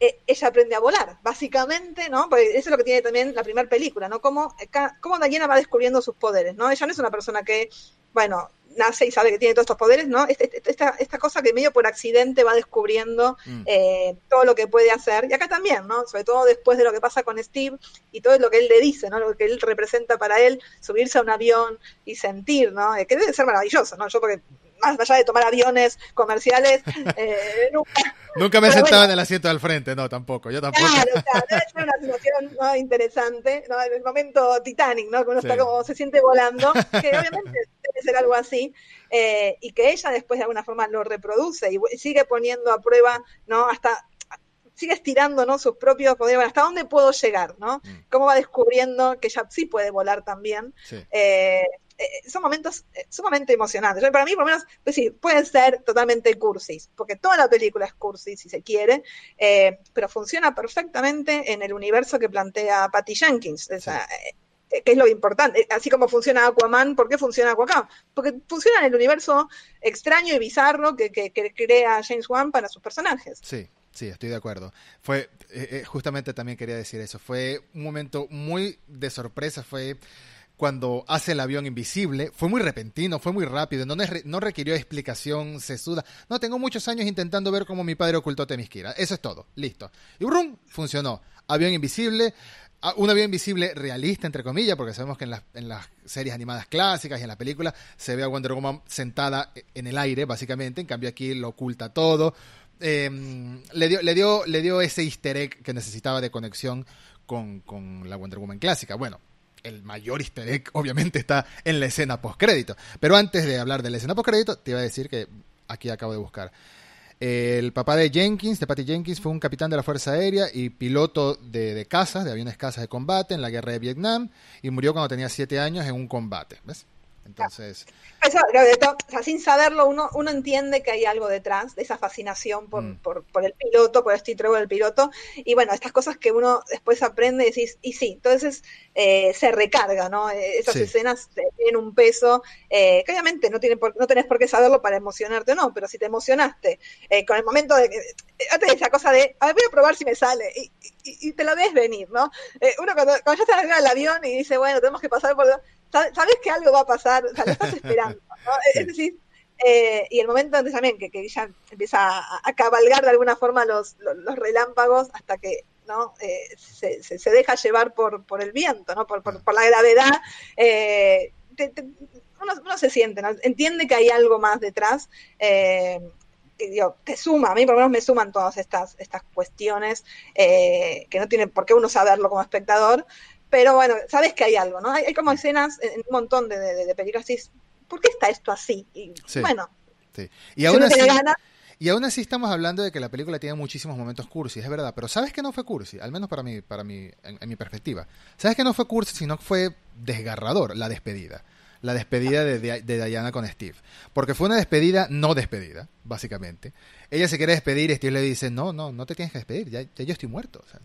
Speaker 2: eh, ella aprende a volar, básicamente, ¿no? Porque eso es lo que tiene también la primera película, ¿no? Cómo, cómo Diana va descubriendo sus poderes, ¿no? Ella no es una persona que, bueno, nace y sabe que tiene todos estos poderes, ¿no? Esta, esta cosa que medio por accidente va descubriendo mm. eh, todo lo que puede hacer. Y acá también, ¿no? Sobre todo después de lo que pasa con Steve y todo lo que él le dice, ¿no? Lo que él representa para él, subirse a un avión y sentir, ¿no? Eh, que debe ser maravilloso, ¿no? Yo porque más allá de tomar aviones comerciales, eh, nunca...
Speaker 1: Nunca me sentaba bueno, en el asiento del frente, no, tampoco, yo tampoco.
Speaker 2: Claro, o sea, debe ser una situación ¿no? interesante, ¿no? En el momento Titanic, ¿no? Que uno sí. está como, se siente volando, que obviamente debe ser algo así, eh, y que ella después de alguna forma lo reproduce y sigue poniendo a prueba, ¿no? Hasta sigue estirando ¿no? sus propios poderes, bueno, hasta dónde puedo llegar, ¿no? Mm. Cómo va descubriendo que ella sí puede volar también.
Speaker 1: Sí.
Speaker 2: Eh, eh, son momentos eh, sumamente emocionantes. Para mí, por lo menos, pues sí, pueden ser totalmente cursis, porque toda la película es cursi, si se quiere, eh, pero funciona perfectamente en el universo que plantea Patty Jenkins. Que es lo importante. Así como funciona Aquaman, ¿por qué funciona Aquaman? Porque funciona en el universo extraño y bizarro que, que, que crea James Wan para sus personajes.
Speaker 1: Sí. Sí, estoy de acuerdo. Fue, eh, justamente también quería decir eso. Fue un momento muy de sorpresa. Fue cuando hace el avión invisible. Fue muy repentino, fue muy rápido, no, no requirió explicación sesuda. No, tengo muchos años intentando ver cómo mi padre ocultó Temisquira. Eso es todo, listo. Y brum, funcionó. Avión invisible, un avión invisible realista, entre comillas, porque sabemos que en las, en las series animadas clásicas y en la película se ve a Wonder Woman sentada en el aire, básicamente. En cambio aquí lo oculta todo. Eh, le, dio, le, dio, le dio ese easter egg que necesitaba de conexión con, con la Wonder Woman clásica. Bueno, el mayor easter egg obviamente está en la escena postcrédito. Pero antes de hablar de la escena postcrédito, te iba a decir que aquí acabo de buscar. El papá de Jenkins, de Patty Jenkins, fue un capitán de la Fuerza Aérea y piloto de, de cazas, de aviones cazas de combate en la guerra de Vietnam y murió cuando tenía siete años en un combate. ¿Ves? Entonces.
Speaker 2: Eso, o sea, sin saberlo, uno, uno entiende que hay algo detrás de esa fascinación por, mm. por, por el piloto, por este truco del piloto. Y bueno, estas cosas que uno después aprende y decís, y sí, entonces eh, se recarga, ¿no? Esas sí. escenas tienen un peso eh, que obviamente no, tiene por, no tenés por qué saberlo para emocionarte o no, pero si te emocionaste eh, con el momento de. Antes de esa cosa de, a ver, voy a probar si me sale. Y, y, y te lo ves venir, ¿no? Eh, uno cuando, cuando ya está arriba del avión y dice, bueno, tenemos que pasar por sabes que algo va a pasar, o sea, lo estás esperando, ¿no? Es decir, eh, y el momento antes también que, que ya empieza a, a, cabalgar de alguna forma los, los, los relámpagos hasta que ¿no? Eh, se, se, se, deja llevar por, por el viento, ¿no? por, por, por la gravedad. Eh, te, te, uno, uno, se siente, ¿no? entiende que hay algo más detrás. Eh, digo, te suma, a mí por lo menos me suman todas estas, estas cuestiones que no tienen por qué uno saberlo como espectador, pero bueno, sabes que hay algo, ¿no? Hay, hay como escenas en un montón de, de, de, películas así, ¿por qué está esto así? Y
Speaker 1: sí,
Speaker 2: bueno,
Speaker 1: sí. Y, aún así, gana, y aún así estamos hablando de que la película tiene muchísimos momentos cursi, es verdad, pero ¿sabes que no fue cursi? Al menos para mí, para mí en, en mi perspectiva. ¿Sabes que no fue cursi, sino que fue desgarrador la despedida? la despedida de, de, de, Diana con Steve. Porque fue una despedida no despedida, básicamente. Ella se quiere despedir y Steve le dice, no, no, no te tienes que despedir, ya, ya yo estoy muerto. O sea,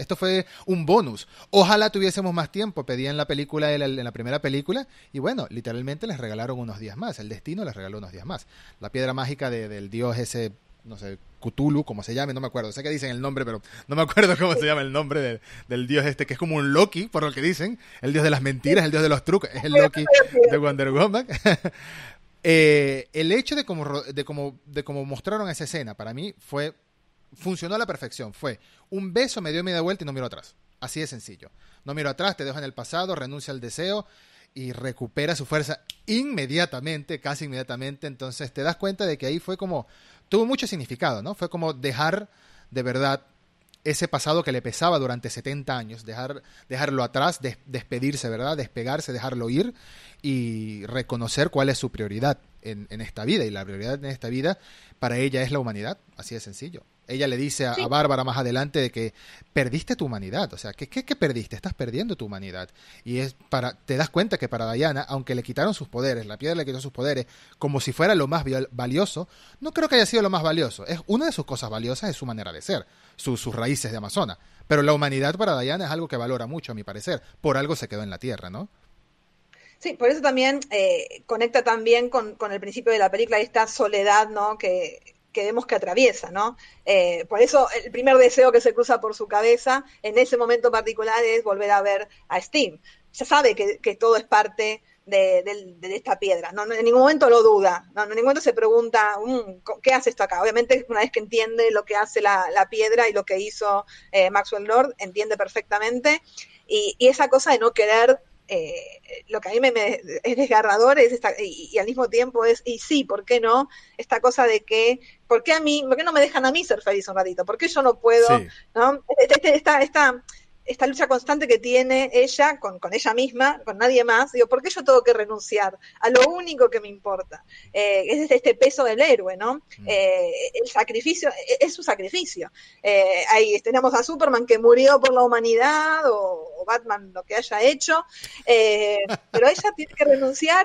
Speaker 1: esto fue un bonus. Ojalá tuviésemos más tiempo, pedían la película en la, primera película y bueno, literalmente les regalaron unos días más. El destino les regaló unos días más. La piedra mágica de, del dios ese, no sé, Cthulhu, como se llame, no me acuerdo. Sé que dicen el nombre, pero no me acuerdo cómo se llama el nombre de, del dios este, que es como un Loki, por lo que dicen. El dios de las mentiras, el dios de los trucos. Es el Loki de Wonder Woman. eh, el hecho de cómo, de, cómo, de cómo mostraron esa escena, para mí fue funcionó a la perfección. Fue un beso, me dio media vuelta y no miro atrás. Así de sencillo. No miro atrás, te dejo en el pasado, renuncia al deseo y recupera su fuerza inmediatamente, casi inmediatamente. Entonces te das cuenta de que ahí fue como, tuvo mucho significado, ¿no? Fue como dejar de verdad ese pasado que le pesaba durante 70 años, dejar, dejarlo atrás, des, despedirse, ¿verdad? Despegarse, dejarlo ir y reconocer cuál es su prioridad en, en esta vida. Y la prioridad en esta vida para ella es la humanidad, así de sencillo ella le dice a, Bárbara más adelante de que perdiste tu humanidad. O sea, ¿qué, ¿qué, perdiste? Estás perdiendo tu humanidad. Y es para, te das cuenta que para Diana, aunque le quitaron sus poderes, la piedra le quitó sus poderes, como si fuera lo más valioso, no creo que haya sido lo más valioso. Es una de sus cosas valiosas es su manera de ser, sus raíces de Amazona. Pero la humanidad para Diana es algo que valora mucho, a mi parecer. Por algo se quedó en la Tierra, ¿no?
Speaker 2: Sí, por eso también eh, conecta también con, el principio de la película esta soledad, ¿no? Que, vemos que atraviesa, ¿no? Eh, por eso el primer deseo que se cruza por su cabeza en ese momento particular es volver a ver a Steve. Ya sabe que, todo es parte de, esta piedra, ¿no? En ningún momento lo duda, ¿no? en ningún momento se pregunta, mm, ¿qué hace esto acá? Obviamente, una vez que entiende lo que hace la, piedra y lo que hizo eh, Maxwell Lord, entiende perfectamente. Y, y, esa cosa de no querer eh, lo que a mí me, es desgarrador es esta, y, al mismo tiempo es, y sí, ¿por qué no? Esta cosa de que, ¿por qué a mí, por qué no me dejan a mí ser feliz un ratito? ¿Por qué yo no puedo? ¿no? Este, este, esta, esta, esta lucha constante que tiene ella con, ella misma, con nadie más, digo, ¿por qué yo tengo que renunciar a lo único que me importa? Eh, es este, peso del héroe, ¿no? Mm. Eh, el sacrificio, e, es, su sacrificio. Eh, ahí tenemos a Superman que murió por la humanidad o, Batman lo que haya hecho, pero ella tiene que renunciar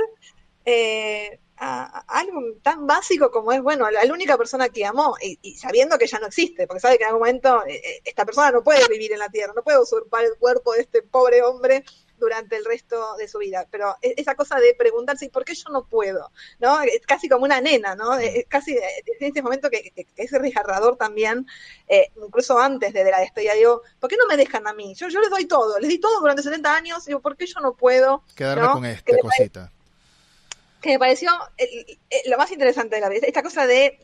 Speaker 2: a, algo tan básico como es, bueno, la, única persona que amó y, sabiendo que ya no existe, porque sabe que en algún momento eh, eh, esta persona no puede vivir en la tierra, no puede usurpar el cuerpo de este pobre hombre durante el resto de su vida. Pero e, esa cosa de preguntarse, ¿por qué yo no puedo? ¿no? Es casi como una nena, ¿no? Es casi en este momento que, es desgarrador también, eh, incluso antes de, la despedida, digo, ¿por qué no me dejan a mí? Yo, yo les doy todo, les di todo durante 70 años, digo, ¿por qué yo no puedo?
Speaker 1: Quedarme con esta cosita
Speaker 2: que me pareció lo más interesante de la vida, esta cosa de,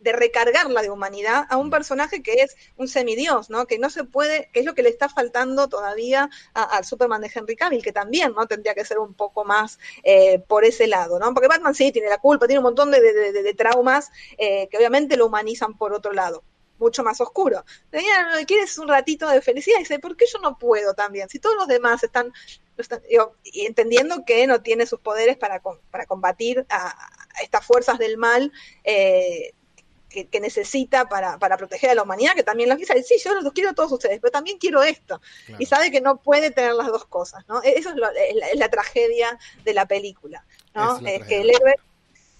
Speaker 2: de, recargarla de humanidad a un personaje que es un semidios, ¿no? Que no se puede, que es lo que le está faltando todavía al Superman de Henry Cavill, que también, ¿no? Tendría que ser un poco más eh, por ese lado, ¿no? Porque Batman sí tiene la culpa, tiene un montón de, traumas eh, que obviamente lo humanizan por otro lado mucho más oscuro. Quieres un ratito de felicidad y dice, ¿por qué yo no puedo también? Si todos los demás están, y entendiendo que no tiene sus poderes para, para combatir a, estas fuerzas del mal eh, que, necesita para, para, proteger a la humanidad, que también los dice, sí, yo los quiero a todos ustedes, pero también quiero esto. Y sabe que no puede tener las dos cosas, ¿no? E-, eso es, la, tragedia de la película, ¿no? Es, que el héroe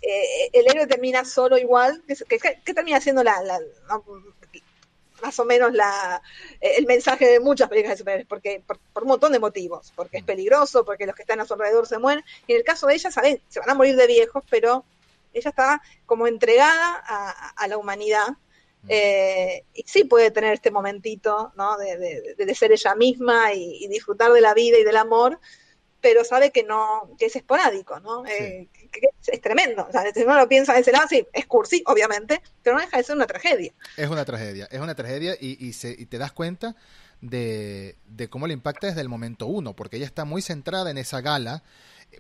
Speaker 2: eh, el héroe termina solo igual, que, termina siendo la, más o menos la, el mensaje de muchas películas de superhéroes, porque por, un montón de motivos, porque es peligroso, porque los que están a su alrededor se mueren, y en el caso de ella, ¿sabes? Se van a morir de viejos, pero ella está como entregada a, la humanidad, mm. eh, y sí puede tener este momentito, ¿no? De, de, ser ella misma y, disfrutar de la vida y del amor, pero sabe que no, que es esporádico, ¿no? Eh, es, tremendo. O sea, si uno lo piensa de ese lado, sí, es cursi, obviamente, pero no deja de ser una tragedia.
Speaker 1: Es una tragedia, es una tragedia y, y, se, y te das cuenta de, de, cómo le impacta desde el momento uno, porque ella está muy centrada en esa gala,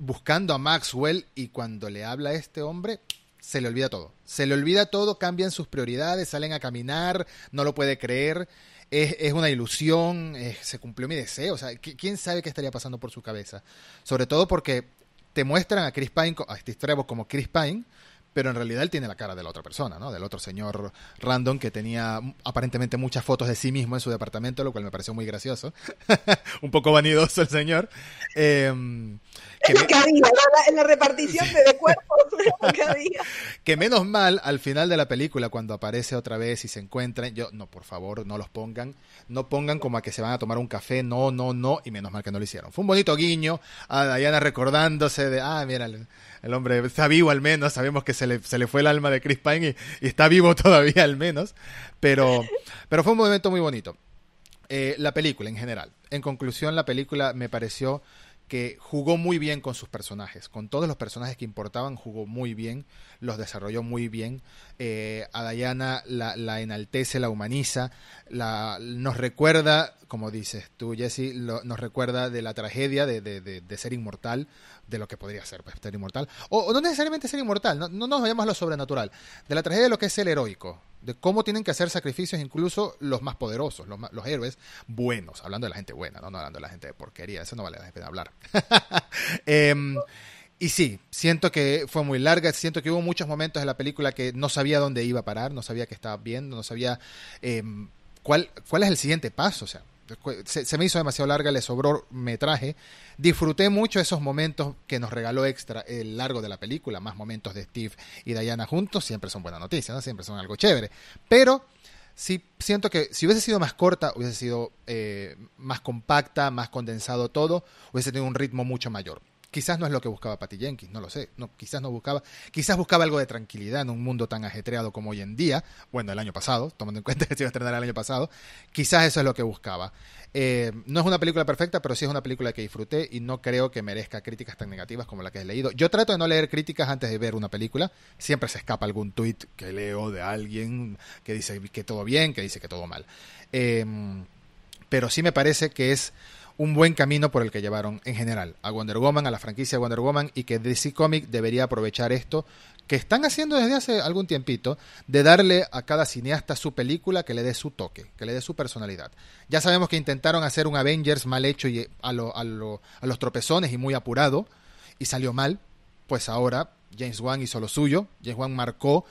Speaker 1: buscando a Maxwell y cuando le habla a este hombre, se le olvida todo. Se le olvida todo, cambian sus prioridades, salen a caminar, no lo puede creer es, es una ilusión, se cumplió mi deseo, o sea, ¿quién sabe qué estaría pasando por su cabeza? Sobre todo porque te muestran a Chris Pine, a Steve Trevor como Chris Pine, pero en realidad él tiene la cara de la otra persona, ¿no? Del otro señor random que tenía aparentemente muchas fotos de sí mismo en su departamento, lo cual me pareció muy gracioso. Un poco vanidoso el señor. Eh,
Speaker 2: que, que había, en la repartición de cuerpos. Que
Speaker 1: menos mal, al final de la película, cuando aparece otra vez y se encuentran, yo, no, por favor, no los pongan, no pongan como a que se van a tomar un café, no, no, no, y menos mal que no lo hicieron. Fue un bonito guiño a Diana recordándose de, ah, mira, el, hombre está vivo al menos, sabemos que se le, se le fue el alma de Chris Pine y, está vivo todavía al menos, pero, pero fue un momento muy bonito. Eh, la película en general. En conclusión, la película me pareció que jugó muy bien con sus personajes, con todos los personajes que importaban, jugó muy bien, los desarrolló muy bien. Eh, a Diana la, enaltece, la humaniza, la, nos recuerda, como dices tú, Jesse, nos recuerda de la tragedia de, de, de, ser inmortal, de lo que podría ser pues, ser inmortal, o, no necesariamente ser inmortal, no, no nos vayamos a lo sobrenatural, de la tragedia de lo que es el heroico, de cómo tienen que hacer sacrificios incluso los más poderosos, los, los héroes buenos, hablando de la gente buena, no, no hablando de la gente de porquería, eso no vale la pena hablar. Em, y sí, siento que fue muy larga, siento que hubo muchos momentos en la película que no sabía dónde iba a parar, no sabía qué estaba viendo, no sabía eh, cuál, cuál es el siguiente paso, o sea, se, me hizo demasiado larga, le sobró metraje. Disfruté mucho esos momentos que nos regaló extra el largo de la película, más momentos de Steve y Diana juntos, siempre son buenas noticias, ¿no? siempre son algo chévere. Pero sí siento que si hubiese sido más corta, hubiese sido eh, más compacta, más condensado todo, hubiese tenido un ritmo mucho mayor. Quizás no es lo que buscaba Patty Jenkins, no lo sé. No, quizás no buscaba, quizás buscaba algo de tranquilidad en un mundo tan ajetreado como hoy en día. Bueno, el año pasado, tomando en cuenta que se iba a estrenar el año pasado. Quizás eso es lo que buscaba. Eh, no es una película perfecta, pero sí es una película que disfruté y no creo que merezca críticas tan negativas como la que he leído. Yo trato de no leer críticas antes de ver una película. Siempre se escapa algún tweet que leo de alguien que dice que todo bien, que dice que todo mal. Eh, pero sí me parece que es un buen camino por el que llevaron en general a Wonder Woman, a la franquicia Wonder Woman y que DC Comics debería aprovechar esto que están haciendo desde hace algún tiempito de darle a cada cineasta su película que le dé su toque, que le dé su personalidad. Ya sabemos que intentaron hacer un Avengers mal hecho y a, lo, a, a los tropezones y muy apurado y salió mal, pues ahora James Wan hizo lo suyo, James Wan marcó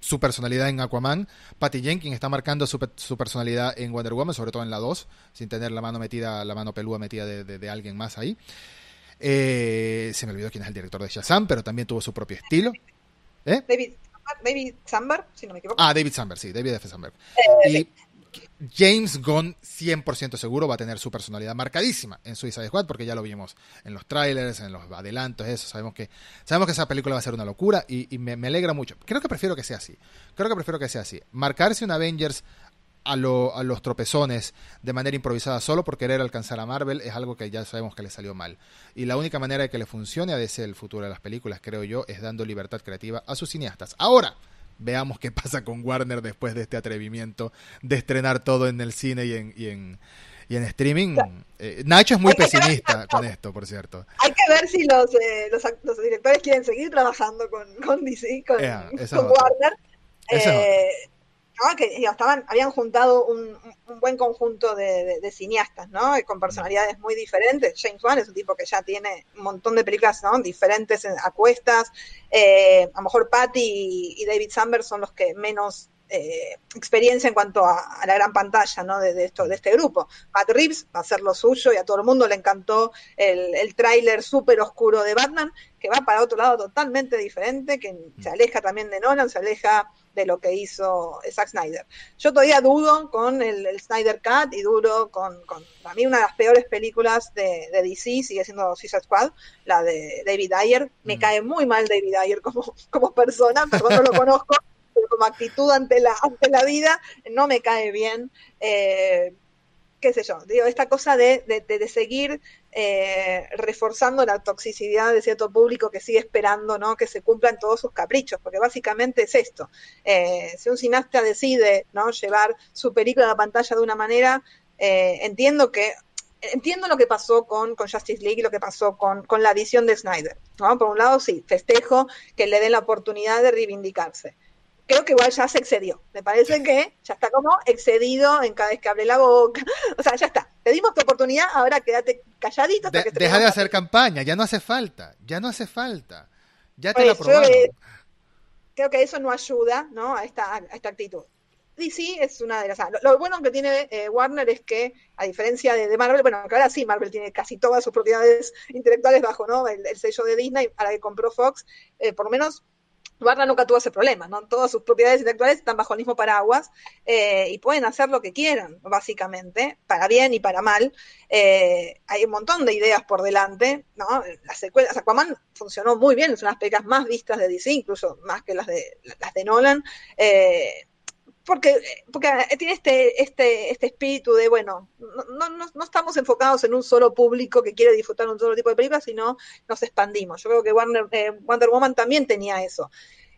Speaker 1: su personalidad en Aquaman. Patty Jenkins está marcando su, personalidad en Wonder Woman, sobre todo en la 2, sin tener la mano metida, la mano pelúa metida de, alguien más ahí. Eh, se me olvidó quién es el director de Shazam, pero también tuvo su propio estilo.
Speaker 2: ¿Eh? David, David Samberg, si no me equivoco.
Speaker 1: Ah, David Samberg, sí, David F. Samberg. Eh, James Gunn 100% seguro va a tener su personalidad marcadísima en Suicide Squad porque ya lo vimos en los trailers, en los adelantos, eso, sabemos que sabemos que esa película va a ser una locura y, me, alegra mucho. Creo que prefiero que sea así. Creo que prefiero que sea así. Marcarse un Avengers a, a los tropezones de manera improvisada solo por querer alcanzar a Marvel es algo que ya sabemos que le salió mal. Y la única manera de que le funcione a DC el futuro de las películas, creo yo, es dando libertad creativa a sus cineastas. Ahora, veamos qué pasa con Warner después de este atrevimiento de estrenar todo en el cine y en, y en, y en streaming. Eh, Nacho es muy pesimista con esto, por cierto.
Speaker 2: Hay que ver si los, eh, los, los, directores quieren seguir trabajando con, con DC, con, con Warner. Eh, que estaban, habían juntado un, buen conjunto de, cineastas, ¿no? Con personalidades muy diferentes. James Wan es un tipo que ya tiene un montón de películas ¿no? diferentes a cuestas. Eh, a lo mejor Patty y, David Samberg son los que menos eh, experiencia en cuanto a, la gran pantalla ¿no? de, esto, de este grupo. Matt Reeves va a hacer lo suyo y a todo el mundo le encantó el, el tráiler súper oscuro de Batman, que va para otro lado totalmente diferente, que se aleja también de Nolan, se aleja de lo que hizo Zack Snyder. Yo todavía dudo con el, Snyder Cut y dudo con, con, a mí una de las peores películas de, DC sigue siendo Suicide Squad, la de David Ayer. Me mm. cae muy mal David Ayer como, como persona, perdón, no lo conozco, pero como actitud ante la, ante la vida no me cae bien. Eh, qué sé yo, digo, esta cosa de, de, seguir eh, reforzando la toxicidad de cierto público que sigue esperando ¿no? que se cumplan todos sus caprichos, porque básicamente es esto. Eh, si un cineasta decide ¿no? llevar su película a la pantalla de una manera, eh, entiendo que entiendo lo que pasó con, con, Justice League y lo que pasó con, con la edición de Snyder. ¿no? Por un lado, sí, festejo que le den la oportunidad de reivindicarse creo que igual ya se excedió. Me parece que ya está como excedido en cada vez que abre la boca. O sea, ya está. Te dimos tu oportunidad, ahora quédate calladito.
Speaker 1: deja de hacer campaña, ya no hace falta, ya no hace falta. Ya te la probaron.
Speaker 2: creo que eso no ayuda ¿no? A, esta, a esta actitud. sí es una de las... Lo, bueno que tiene eh, Warner es que, a diferencia de, Marvel, bueno, que ahora sí, Marvel tiene casi todas sus propiedades intelectuales bajo ¿no? el, sello de Disney, a la que compró Fox, eh, por lo menos Warner nunca tuvo ese problema, ¿no? Todas sus propiedades intelectuales están bajo el mismo paraguas eh, y pueden hacer lo que quieran, básicamente, para bien y para mal. Eh, hay un montón de ideas por delante, ¿no? Las secuelas, Aquaman funcionó muy bien, es una de las películas más vistas de DC, incluso más que las de, las de Nolan. Eh, porque, porque tiene este, este, este espíritu de, bueno, no, no, no, estamos enfocados en un solo público que quiere disfrutar un solo tipo de películas, sino nos expandimos. Yo creo que Warner, eh, Wonder Woman también tenía eso.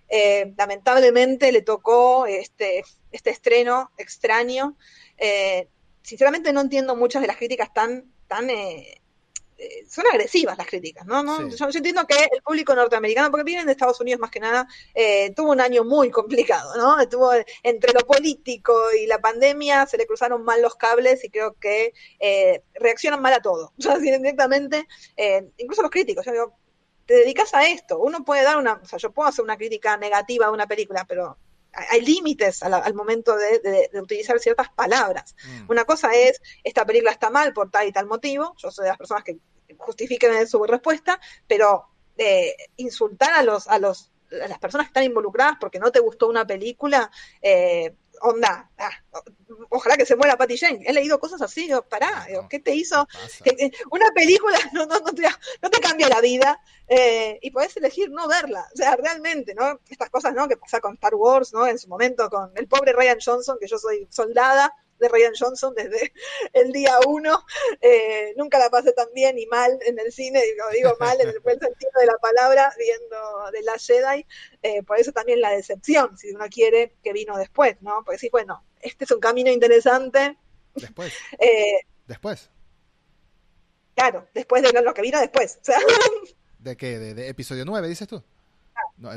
Speaker 2: Eh, lamentablemente le tocó este, este estreno extraño. Eh, sinceramente no entiendo muchas de las críticas tan, tan eh, son agresivas las críticas, ¿no? Yo, entiendo que el público norteamericano, porque vienen de Estados Unidos más que nada, eh, tuvo un año muy complicado, ¿no? Estuvo entre lo político y la pandemia, se le cruzaron mal los cables y creo que eh, reaccionan mal a todo. O sea, directamente, incluso los críticos, yo digo, te dedicas a esto. Uno puede dar una, o sea, yo puedo hacer una crítica negativa a una película, pero hay límites al, momento de, utilizar ciertas palabras. Mm. Una cosa es, esta película está mal por tal y tal motivo, yo soy de las personas que justifiquen su respuesta, pero eh, insultar a los, a los a las personas que están involucradas porque no te gustó una película, eh, onda, ah, ojalá que se muera Patty Jane. He leído cosas así, digo, pará, ¿qué te hizo? una película no, no, no, te, no, te, cambia la vida eh, y podés elegir no verla. O sea, realmente, ¿no? Estas cosas, ¿no? Que pasa con Star Wars, ¿no? En su momento con el pobre Ryan Johnson, que yo soy soldada, de Ryan Johnson desde el día uno. Eh, nunca la pasé tan bien y mal en el cine, digo, digo mal en el buen sentido de la palabra, viendo de la Jedi. Eh, por eso también la decepción, si uno quiere, que vino después, ¿no? Porque sí, bueno, este es un camino interesante.
Speaker 1: Después. Eh, después.
Speaker 2: Claro, después de lo que vino después.
Speaker 1: ¿De qué? ¿De, episodio 9, dices tú? Ah. No,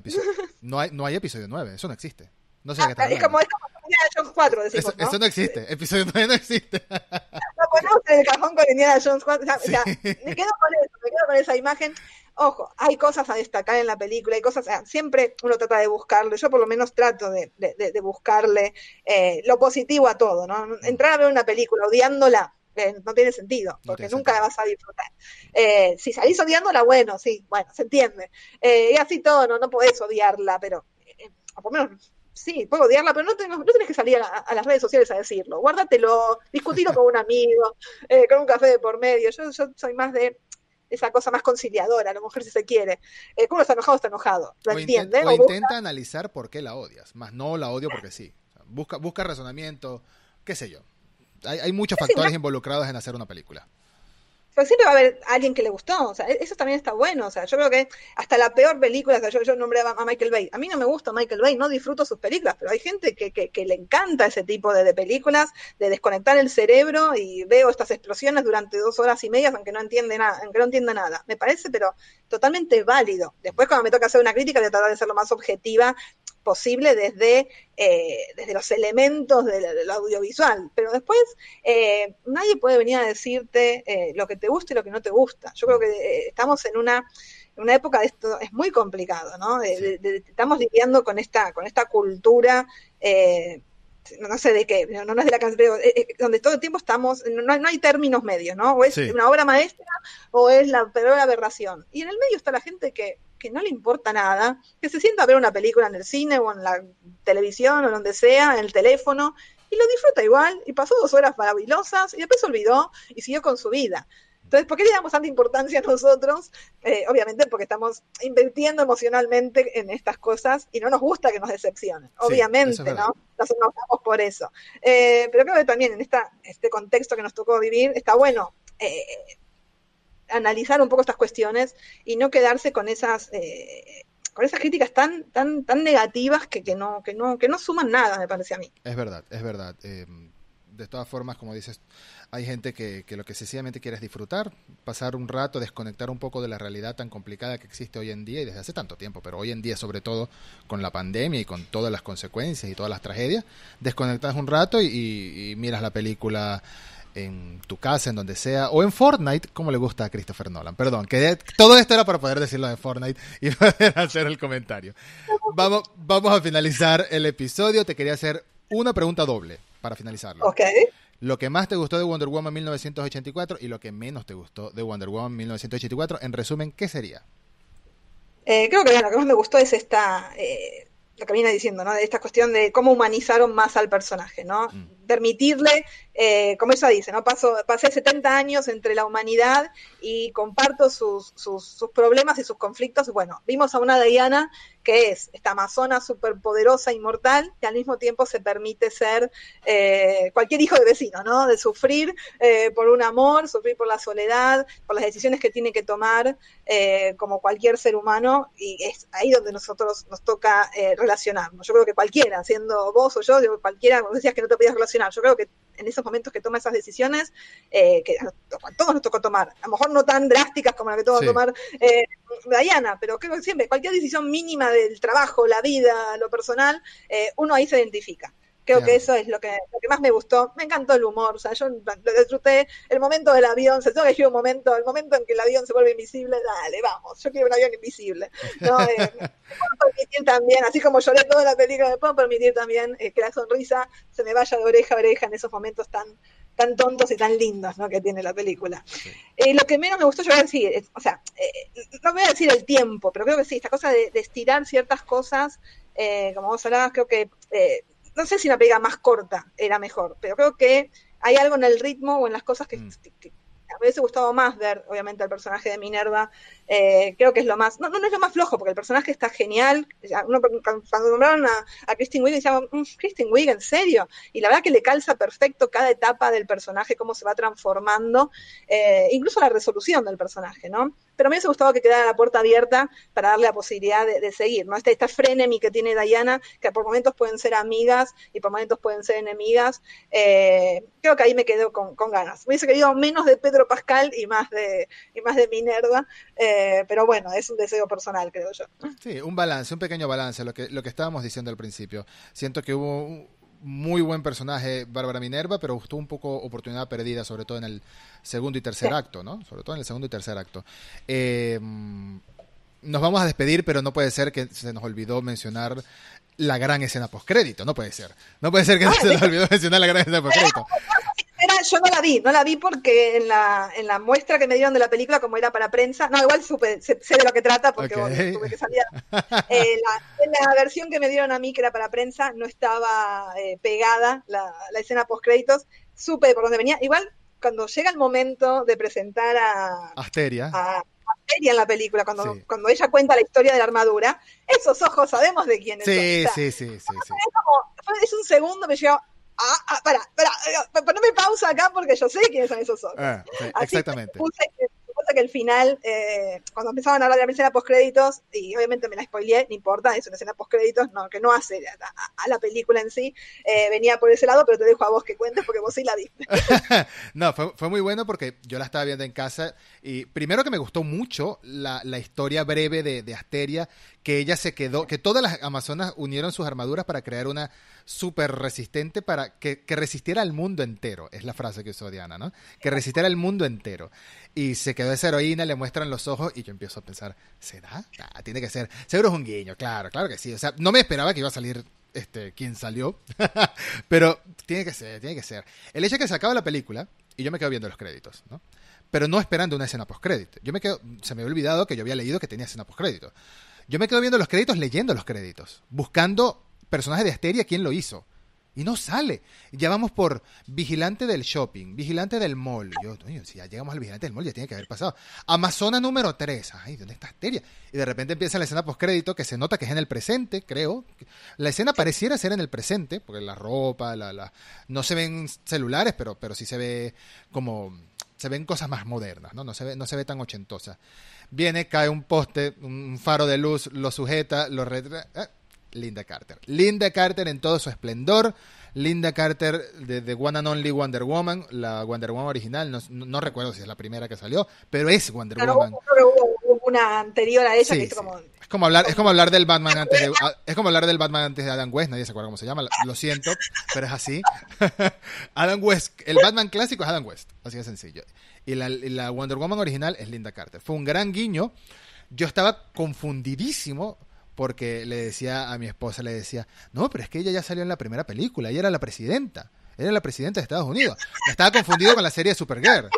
Speaker 1: no, hay, no hay episodio 9, eso no existe. No sé
Speaker 2: ah, qué es, como, es como Indiana Jones 4, decimos,
Speaker 1: eso, ¿no? existe, episodio 9 no existe.
Speaker 2: Lo ponemos en el cajón con Indiana Jones 4, o sea, me quedo con eso, me quedo con esa imagen. Ojo, hay cosas a destacar en la película, hay cosas, o sea, siempre uno trata de buscarle, yo por lo menos trato de, de, de buscarle eh, lo positivo a todo, ¿no? Entrar a ver una película odiándola, eh, no tiene sentido, porque nunca la vas a disfrutar. Eh, si salís odiándola, bueno, sí, bueno, se entiende. Eh, y así todo, no, no podés odiarla, pero por lo menos sí, puedo odiarla, pero no, tengo, no tenés que salir a, las redes sociales a decirlo. Guárdatelo, discutirlo con un amigo, eh, con un café de por medio. Yo, yo soy más de esa cosa más conciliadora, la mujer si se quiere. Eh, cuando está enojado, está enojado. ¿Lo entiende?
Speaker 1: o, intenta analizar por qué la odias, más no la odio porque sí. busca, busca razonamiento, qué sé yo. Hay, hay muchos factores involucrados en hacer una película.
Speaker 2: Pero siempre va a haber alguien que le gustó, o sea, e-, eso también está bueno, o sea, yo creo que hasta la peor película, o sea, yo, yo nombré a Michael Bay, a mí no me gusta Michael Bay, no disfruto sus películas, pero hay gente que, que, que le encanta ese tipo de, de, películas, de desconectar el cerebro y veo estas explosiones durante dos horas y media, aunque no entiende nada, aunque no entienda nada, me parece, pero totalmente válido. Después cuando me toca hacer una crítica voy a tratar de ser lo más objetiva posible desde, eh, desde los elementos del, audiovisual. Pero después eh, nadie puede venir a decirte eh, lo que te gusta y lo que no te gusta. Yo creo que estamos en una, una época de esto, es muy complicado, ¿no? estamos lidiando con esta, con esta cultura no sé de qué, no, es de la canción, pero donde todo el tiempo estamos, no, no hay términos medios, ¿no? O es una obra maestra o es la peor aberración. Y en el medio está la gente que que no le importa nada, que se sienta a ver una película en el cine o en la televisión o donde sea, en el teléfono, y lo disfruta igual, y pasó dos horas maravillosas, y después se olvidó y siguió con su vida. Entonces, ¿por qué le damos tanta importancia a nosotros? Eh, obviamente porque estamos invirtiendo emocionalmente en estas cosas y no nos gusta que nos decepcionen. Obviamente, ¿no? Nos enojamos por eso. Eh, pero creo que también en esta, este contexto que nos tocó vivir, está bueno eh, analizar un poco estas cuestiones y no quedarse con esas eh, con esas críticas tan tan tan negativas que, que no que no que no suman nada me parece a mí.
Speaker 1: Es verdad es verdad. Eh, de todas formas como dices hay gente que, que, lo que sencillamente quiere es disfrutar pasar un rato desconectar un poco de la realidad tan complicada que existe hoy en día y desde hace tanto tiempo pero hoy en día sobre todo con la pandemia y con todas las consecuencias y todas las tragedias desconectas un rato y, y miras la película en tu casa, en donde sea, o en Fortnite, como le gusta a Christopher Nolan. Perdón, que todo esto era para poder decirlo de Fortnite y poder hacer el comentario. Vamos, vamos a finalizar el episodio. Te quería hacer una pregunta doble para finalizarlo.
Speaker 2: Ok.
Speaker 1: Lo que más te gustó de Wonder Woman 1984 y lo que menos te gustó de Wonder Woman 1984, en resumen, ¿qué sería?
Speaker 2: Eh, creo que lo que más me gustó es esta, eh, lo que viene diciendo, ¿no? De esta cuestión de cómo humanizaron más al personaje, ¿no? Mm. Permitirle eh, como ella dice, ¿no? Paso, pasé 70 años entre la humanidad y comparto sus, problemas y sus conflictos. Bueno, vimos a una Diana que es esta amazona superpoderosa, inmortal, que al mismo tiempo se permite ser eh, cualquier hijo de vecino, ¿no? De sufrir eh, por un amor, sufrir por la soledad, por las decisiones que tiene que tomar eh, como cualquier ser humano, y es ahí donde nosotros nos toca eh, relacionarnos. Yo creo que cualquiera, siendo vos o yo, cualquiera, vos decías que no te podías relacionar, yo creo que en esos momentos que toma esas decisiones, eh, que a todos nos tocó tomar, a lo mejor no tan drásticas como la que tuvo que tomar eh, Diana, pero creo que siempre, cualquier decisión mínima del trabajo, la vida, lo personal, eh, uno ahí se identifica. Creo que eso es lo que, lo que más me gustó. Me encantó el humor, o sea, yo lo disfruté. El momento del avión, se tengo que elegir un momento, el momento en que el avión se vuelve invisible, dale, vamos, yo quiero un avión invisible. ¿no? Eh, me puedo permitir también, así como lloré toda la película, me puedo permitir también eh, que la sonrisa se me vaya de oreja a oreja en esos momentos tan tan tontos y tan lindos ¿no? que tiene la película. Eh, lo que menos me gustó, yo voy a decir, o sea, no voy a decir el tiempo, pero creo que sí, esta cosa de, estirar ciertas cosas, como vos hablabas, creo que no sé si una película más corta era mejor, pero creo que hay algo en el ritmo o en las cosas que, mm. me hubiese gustado más ver, obviamente, al personaje de Minerva. Eh, creo que es lo más, no, no, es lo más flojo, porque el personaje está genial. Uno, cuando nombraron a, a Kristen Wiig, decíamos, mm, Kristen Wiig, ¿en serio? Y la verdad que le calza perfecto cada etapa del personaje, cómo se va transformando, eh, incluso la resolución del personaje, ¿no? Pero me hubiese gustado que quedara la puerta abierta para darle la posibilidad de, seguir, ¿no? Esta, esta frenemy que tiene Diana, que por momentos pueden ser amigas y por momentos pueden ser enemigas, eh, creo que ahí me quedo con, ganas. Me hubiese querido menos de Pedro Pascal y más de, y más de Minerva, eh, pero bueno, es un deseo personal, creo yo.
Speaker 1: Sí, un balance, un pequeño balance, lo que, lo que estábamos diciendo al principio. Siento que hubo un muy buen personaje Bárbara Minerva, pero gustó un poco oportunidad perdida, sobre todo en el segundo y tercer acto, ¿no? Sobre todo en el segundo y tercer acto. Eh, nos vamos a despedir, pero no puede ser que se nos olvidó mencionar la gran escena postcrédito, no puede ser. No puede ser que se nos olvidó mencionar la gran escena postcrédito
Speaker 2: yo no la vi, no la vi porque en la, en la muestra que me dieron de la película, como era para prensa, no, igual supe, sé, de lo que trata porque tuve que salir. Eh, la, en la versión que me dieron a mí, que era para prensa, no estaba eh, pegada la, la escena post créditos, supe por dónde venía. Igual, cuando llega el momento de presentar a
Speaker 1: Asteria.
Speaker 2: A, Asteria en la película, cuando, cuando ella cuenta la historia de la armadura, esos ojos sabemos de quién es.
Speaker 1: Sí, sí, sí, sí, sí.
Speaker 2: Es, un segundo, me llegó, ah, ah, para, para, poneme pausa acá porque yo sé quiénes son esos otros.
Speaker 1: Ah, exactamente
Speaker 2: que el final, eh, cuando empezaban a hablar de la escena post créditos, y obviamente me la spoileé, no importa, es una escena post créditos, no, que no hace a, la película en sí, eh, venía por ese lado, pero te dejo a vos que cuentes porque vos sí la viste.
Speaker 1: no, fue, muy bueno porque yo la estaba viendo en casa y primero que me gustó mucho la, historia breve de, de, Asteria, que ella se quedó, que todas las amazonas unieron sus armaduras para crear una súper resistente para que, resistiera al mundo entero, es la frase que usó Diana, ¿no? Que resistiera al mundo entero y se quedó esa heroína, le muestran los ojos y yo empiezo a pensar, ¿será? Ah, tiene que ser. Seguro es un guiño, claro, claro que sí. O sea, no me esperaba que iba a salir este quien salió, pero tiene que ser, tiene que ser. El hecho es que se acaba la película y yo me quedo viendo los créditos, ¿no? Pero no esperando una escena post-crédito. Yo me quedo, se me había olvidado que yo había leído que tenía escena post-crédito. Yo me quedo viendo los créditos leyendo los créditos, buscando personajes de Asteria, quién lo hizo. Y no sale. Ya vamos por vigilante del shopping, vigilante del mall. Yo, si ya llegamos al vigilante del mall, ya tiene que haber pasado. Amazona número 3. Ay, ¿dónde está Asteria? Y de repente empieza la escena postcrédito que se nota que es en el presente, creo. La escena pareciera ser en el presente, porque la ropa, la, la... no se ven celulares, pero, pero sí se ve como. Se ven cosas más modernas, ¿no? No se ve, no se ve tan ochentosa. Viene, cae un poste, un faro de luz, lo sujeta, lo retrae. Linda Carter. Linda Carter en todo su esplendor. Linda Carter de, The One and Only Wonder Woman, la Wonder Woman original, no, recuerdo si es la primera que salió, pero es Wonder Woman.
Speaker 2: Hubo, una anterior a ella que es como...
Speaker 1: Es como hablar, es como hablar del Batman antes de, es como hablar del Batman antes de Adam West, nadie se acuerda cómo se llama, lo siento, pero es así. Adam West, el Batman clásico es Adam West, así de sencillo. Y la, y la Wonder Woman original es Linda Carter. Fue un gran guiño. Yo estaba confundidísimo porque le decía a mi esposa, le decía, no, pero es que ella ya salió en la primera película, ella era la presidenta, era la presidenta de Estados Unidos. Estaba confundido con la serie de Supergirl.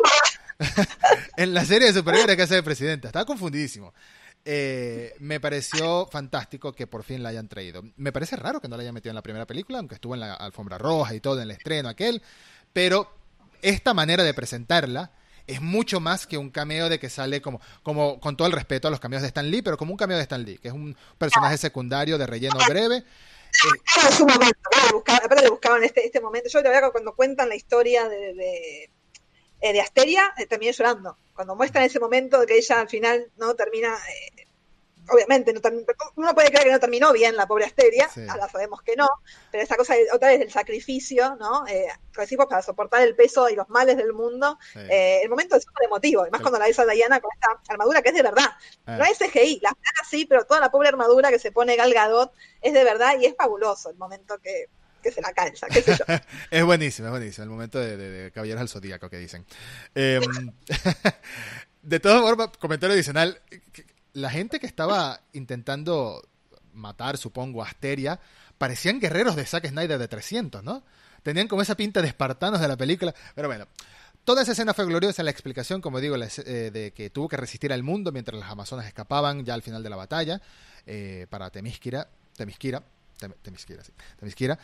Speaker 1: en la serie de Supergirl es que hace de presidenta, estaba confundidísimo. Eh, me pareció fantástico que por fin la hayan traído. Me parece raro que no la hayan metido en la primera película, aunque estuvo en la alfombra roja y todo, en el estreno aquel, pero esta manera de presentarla es mucho más que un cameo de que sale como, como con todo el respeto a los cameos de Stan Lee, pero como un cameo de Stan Lee, que es un personaje secundario de relleno breve.
Speaker 2: aparte buscaban este, este momento. Yo que cuando cuentan la historia de, de, eh, de Asteria, eh, terminé llorando. Cuando muestran ese momento de que ella al final no termina eh, obviamente, no uno puede creer que no terminó bien la pobre Asteria, ahora sabemos que no, pero esa cosa otra vez del sacrificio, ¿no? Eh, decimos, para soportar el peso y los males del mundo, eh, el momento es súper emotivo, además cuando la ves a Diana con esta armadura que es de verdad, no es CGI, la cara sí, pero toda la pobre armadura que se pone Gal Gadot es de verdad y es fabuloso el momento que, que se la calza, qué sé yo.
Speaker 1: es buenísimo, es buenísimo, el momento de, de, Caballeros al Zodíaco que dicen. Em, de todas formas, comentario adicional, la gente que estaba intentando matar, supongo, a Asteria, parecían guerreros de Zack Snyder de 300, ¿no? Tenían como esa pinta de espartanos de la película, pero bueno. Toda esa escena fue gloriosa, la explicación, como digo, eh, de que tuvo que resistir al mundo mientras las amazonas escapaban ya al final de la batalla eh, para Temisquira, Temisquira, Temisquira, sí, Temisquira.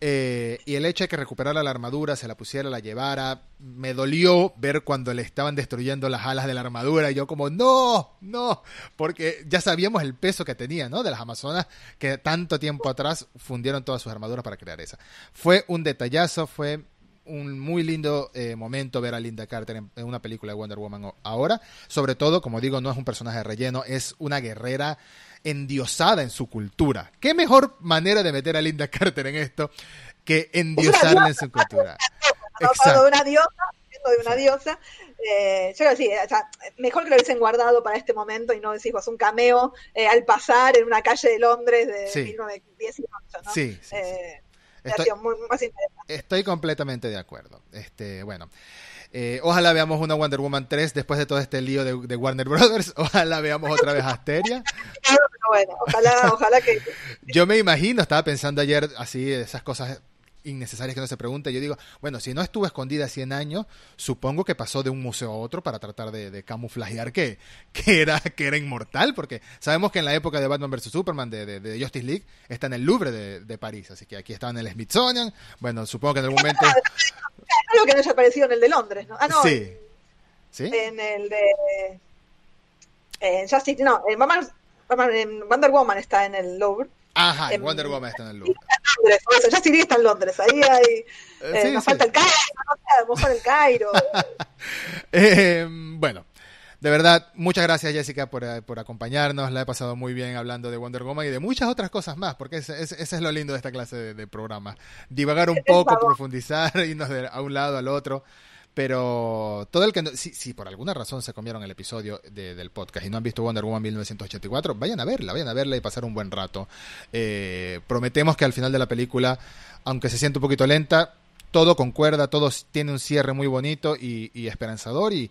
Speaker 1: Eh, y el hecho de que recuperara la armadura, se la pusiera, la llevara, me dolió ver cuando le estaban destruyendo las alas de la armadura y yo como, no, no, porque ya sabíamos el peso que tenía, ¿no? De las amazonas que tanto tiempo atrás fundieron todas sus armaduras para crear esa. Fue un detallazo, fue un muy lindo eh, momento ver a Linda Carter en, una película de Wonder Woman ahora. Sobre todo, como digo, no es un personaje de relleno, es una guerrera endiosada en su cultura. ¿Qué mejor manera de meter a Linda Carter en esto que endiosarla en su cultura?
Speaker 2: Exacto. De una diosa, de una diosa. Eh, yo creo sí, o sea, mejor que lo hubiesen guardado para este momento y no decís vos un cameo eh, al pasar en una calle de Londres de
Speaker 1: sí.
Speaker 2: 1918, ¿no?
Speaker 1: Sí, sí,
Speaker 2: Estoy,
Speaker 1: estoy, completamente de acuerdo. Este, bueno. Eh, ojalá veamos una Wonder Woman 3 después de todo este lío de, Warner Brothers. Ojalá veamos otra vez Asteria.
Speaker 2: bueno, ojalá, ojalá que...
Speaker 1: Yo me imagino, estaba pensando ayer así, esas cosas innecesarias que no se pregunte. Yo digo, bueno, si no estuvo escondida 100 años, supongo que pasó de un museo a otro para tratar de, camuflajear que, que, era, que era inmortal, porque sabemos que en la época de Batman vs. Superman de, de, Justice League está en el Louvre de, París, así que aquí estaba en el Smithsonian. Bueno, supongo que en algún momento...
Speaker 2: Algo que aparecido en el de Londres, ¿no? Ah, no.
Speaker 1: Sí.
Speaker 2: ¿Sí? En el de... En Justice, no, en, Wonder Woman está en el Louvre.
Speaker 1: Ajá, en Wonder Woman está en el Louvre.
Speaker 2: Londres, ya sí está en Londres, ahí hay, eh, eh nos falta el Cairo, no sé, a lo mejor el Cairo.
Speaker 1: eh, bueno, de verdad, muchas gracias Jessica por, eh, por, acompañarnos, la he pasado muy bien hablando de Wonder Woman y de muchas otras cosas más, porque ese, es lo lindo de esta clase de, de programa, divagar un poco, profundizar, irnos de a un lado al otro. Pero todo el que... si, si, por alguna razón se comieron el episodio del podcast y no han visto Wonder Woman 1984, vayan a verla, vayan a verla y pasar un buen rato. Eh, prometemos que al final de la película, aunque se siente un poquito lenta, todo concuerda, todo tiene un cierre muy bonito y, esperanzador y,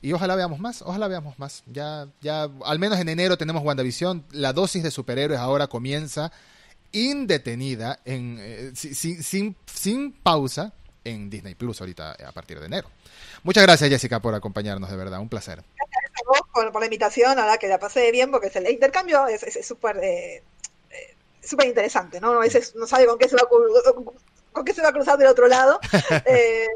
Speaker 1: y ojalá veamos más, ojalá veamos más. Ya, ya, al menos en enero tenemos WandaVision, la dosis de superhéroes ahora comienza indetenida, en, eh, sin, sin, sin pausa en Disney Plus ahorita a partir de enero. Muchas gracias Jessica por acompañarnos, de verdad, un placer.
Speaker 2: Gracias a vos por, la invitación, ahora que la pasé bien porque el intercambio es súper eh, eh, súper interesante, ¿no? A veces no sabe con qué se va a, con qué se va a cruzar del otro lado. Eh,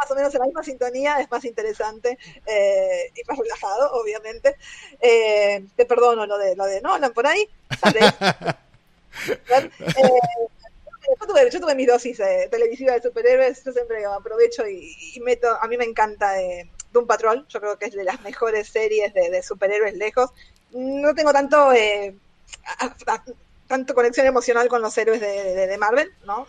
Speaker 2: más o menos en la misma sintonía, es más interesante eh, y más relajado, obviamente. Eh, te perdono lo de lo de Nolan por ahí. yo, tuve, mis dosis eh, televisiva de superhéroes, yo siempre aprovecho y, meto, a mí me encanta eh, Doom Patrol, yo creo que es de las mejores series de, superhéroes lejos. No tengo tanto, eh, tanto conexión emocional con los héroes de, de Marvel, ¿no?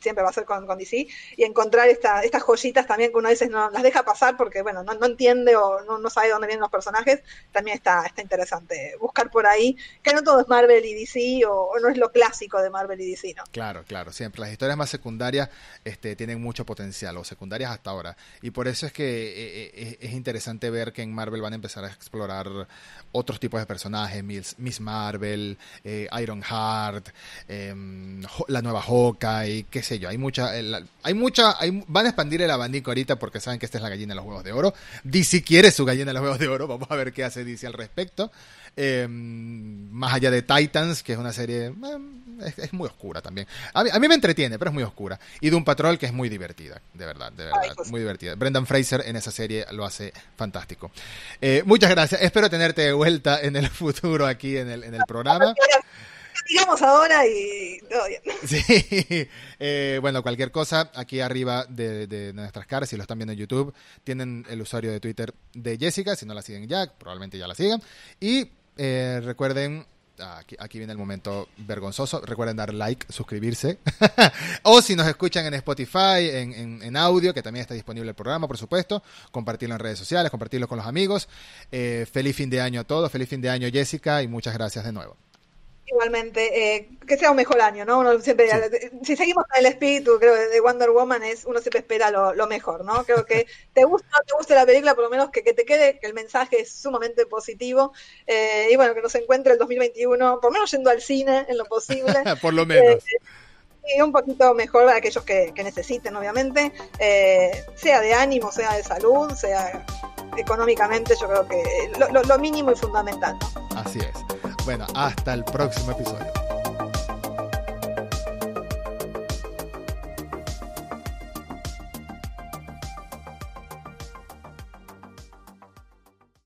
Speaker 2: Siempre va a ser con, con DC, y encontrar esta, estas joyitas también que uno a veces no las deja pasar porque, bueno, no, no entiende o no, no, sabe dónde vienen los personajes, también está, está interesante buscar por ahí, que no todo es Marvel y DC o, no es lo clásico de Marvel y DC, ¿no?
Speaker 1: Claro, claro, siempre. Las historias más secundarias este, tienen mucho potencial, o secundarias hasta ahora, y por eso es que eh, eh, es interesante ver que en Marvel van a empezar a explorar otros tipos de personajes, Miss, Miss Marvel, eh, Iron Heart, em, la nueva Hawkeye, qué sé yo, hay mucha, hay mucha, hay, van a expandir el abanico ahorita porque saben que esta es la gallina de los huevos de oro. DC quiere su gallina de los huevos de oro, vamos a ver qué hace DC al respecto. Em, más allá de Titans, que es una serie, em, es, muy oscura también. A mí, me entretiene, pero es muy oscura. Y Doom Patrol, que es muy divertida, de verdad, de verdad, pues muy divertida. Brendan Fraser en esa serie lo hace fantástico. Eh, muchas gracias, espero tenerte de vuelta en el futuro aquí en el, en el programa
Speaker 2: digamos ahora y todo bien.
Speaker 1: Sí, eh, bueno, cualquier cosa, aquí arriba de, nuestras caras, si lo están viendo en YouTube, tienen el usuario de Twitter de Jessica, si no la siguen ya, probablemente ya la sigan. Y eh, recuerden Aquí, aquí, viene el momento vergonzoso. Recuerden dar like, suscribirse. o si nos escuchan en Spotify, en, en, audio, que también está disponible el programa, por supuesto. Compartirlo en redes sociales, compartirlo con los amigos. Eh, feliz fin de año a todos. Feliz fin de año, Jessica, y muchas gracias de nuevo.
Speaker 2: Igualmente, eh, que sea un mejor año, ¿no? Uno siempre, si seguimos con el espíritu, creo, de Wonder Woman, es uno siempre espera lo, mejor, ¿no? Creo que te gusta o no te guste la película, por lo menos que, que te quede, que el mensaje es sumamente positivo, eh, y bueno, que nos encuentre el 2021, por lo menos yendo al cine en lo posible.
Speaker 1: por lo menos.
Speaker 2: y eh, un poquito mejor para aquellos que, necesiten, obviamente, sea de ánimo, sea de salud, sea económicamente, yo creo que lo, lo mínimo y fundamental.
Speaker 1: Así es. Bueno, hasta el próximo episodio.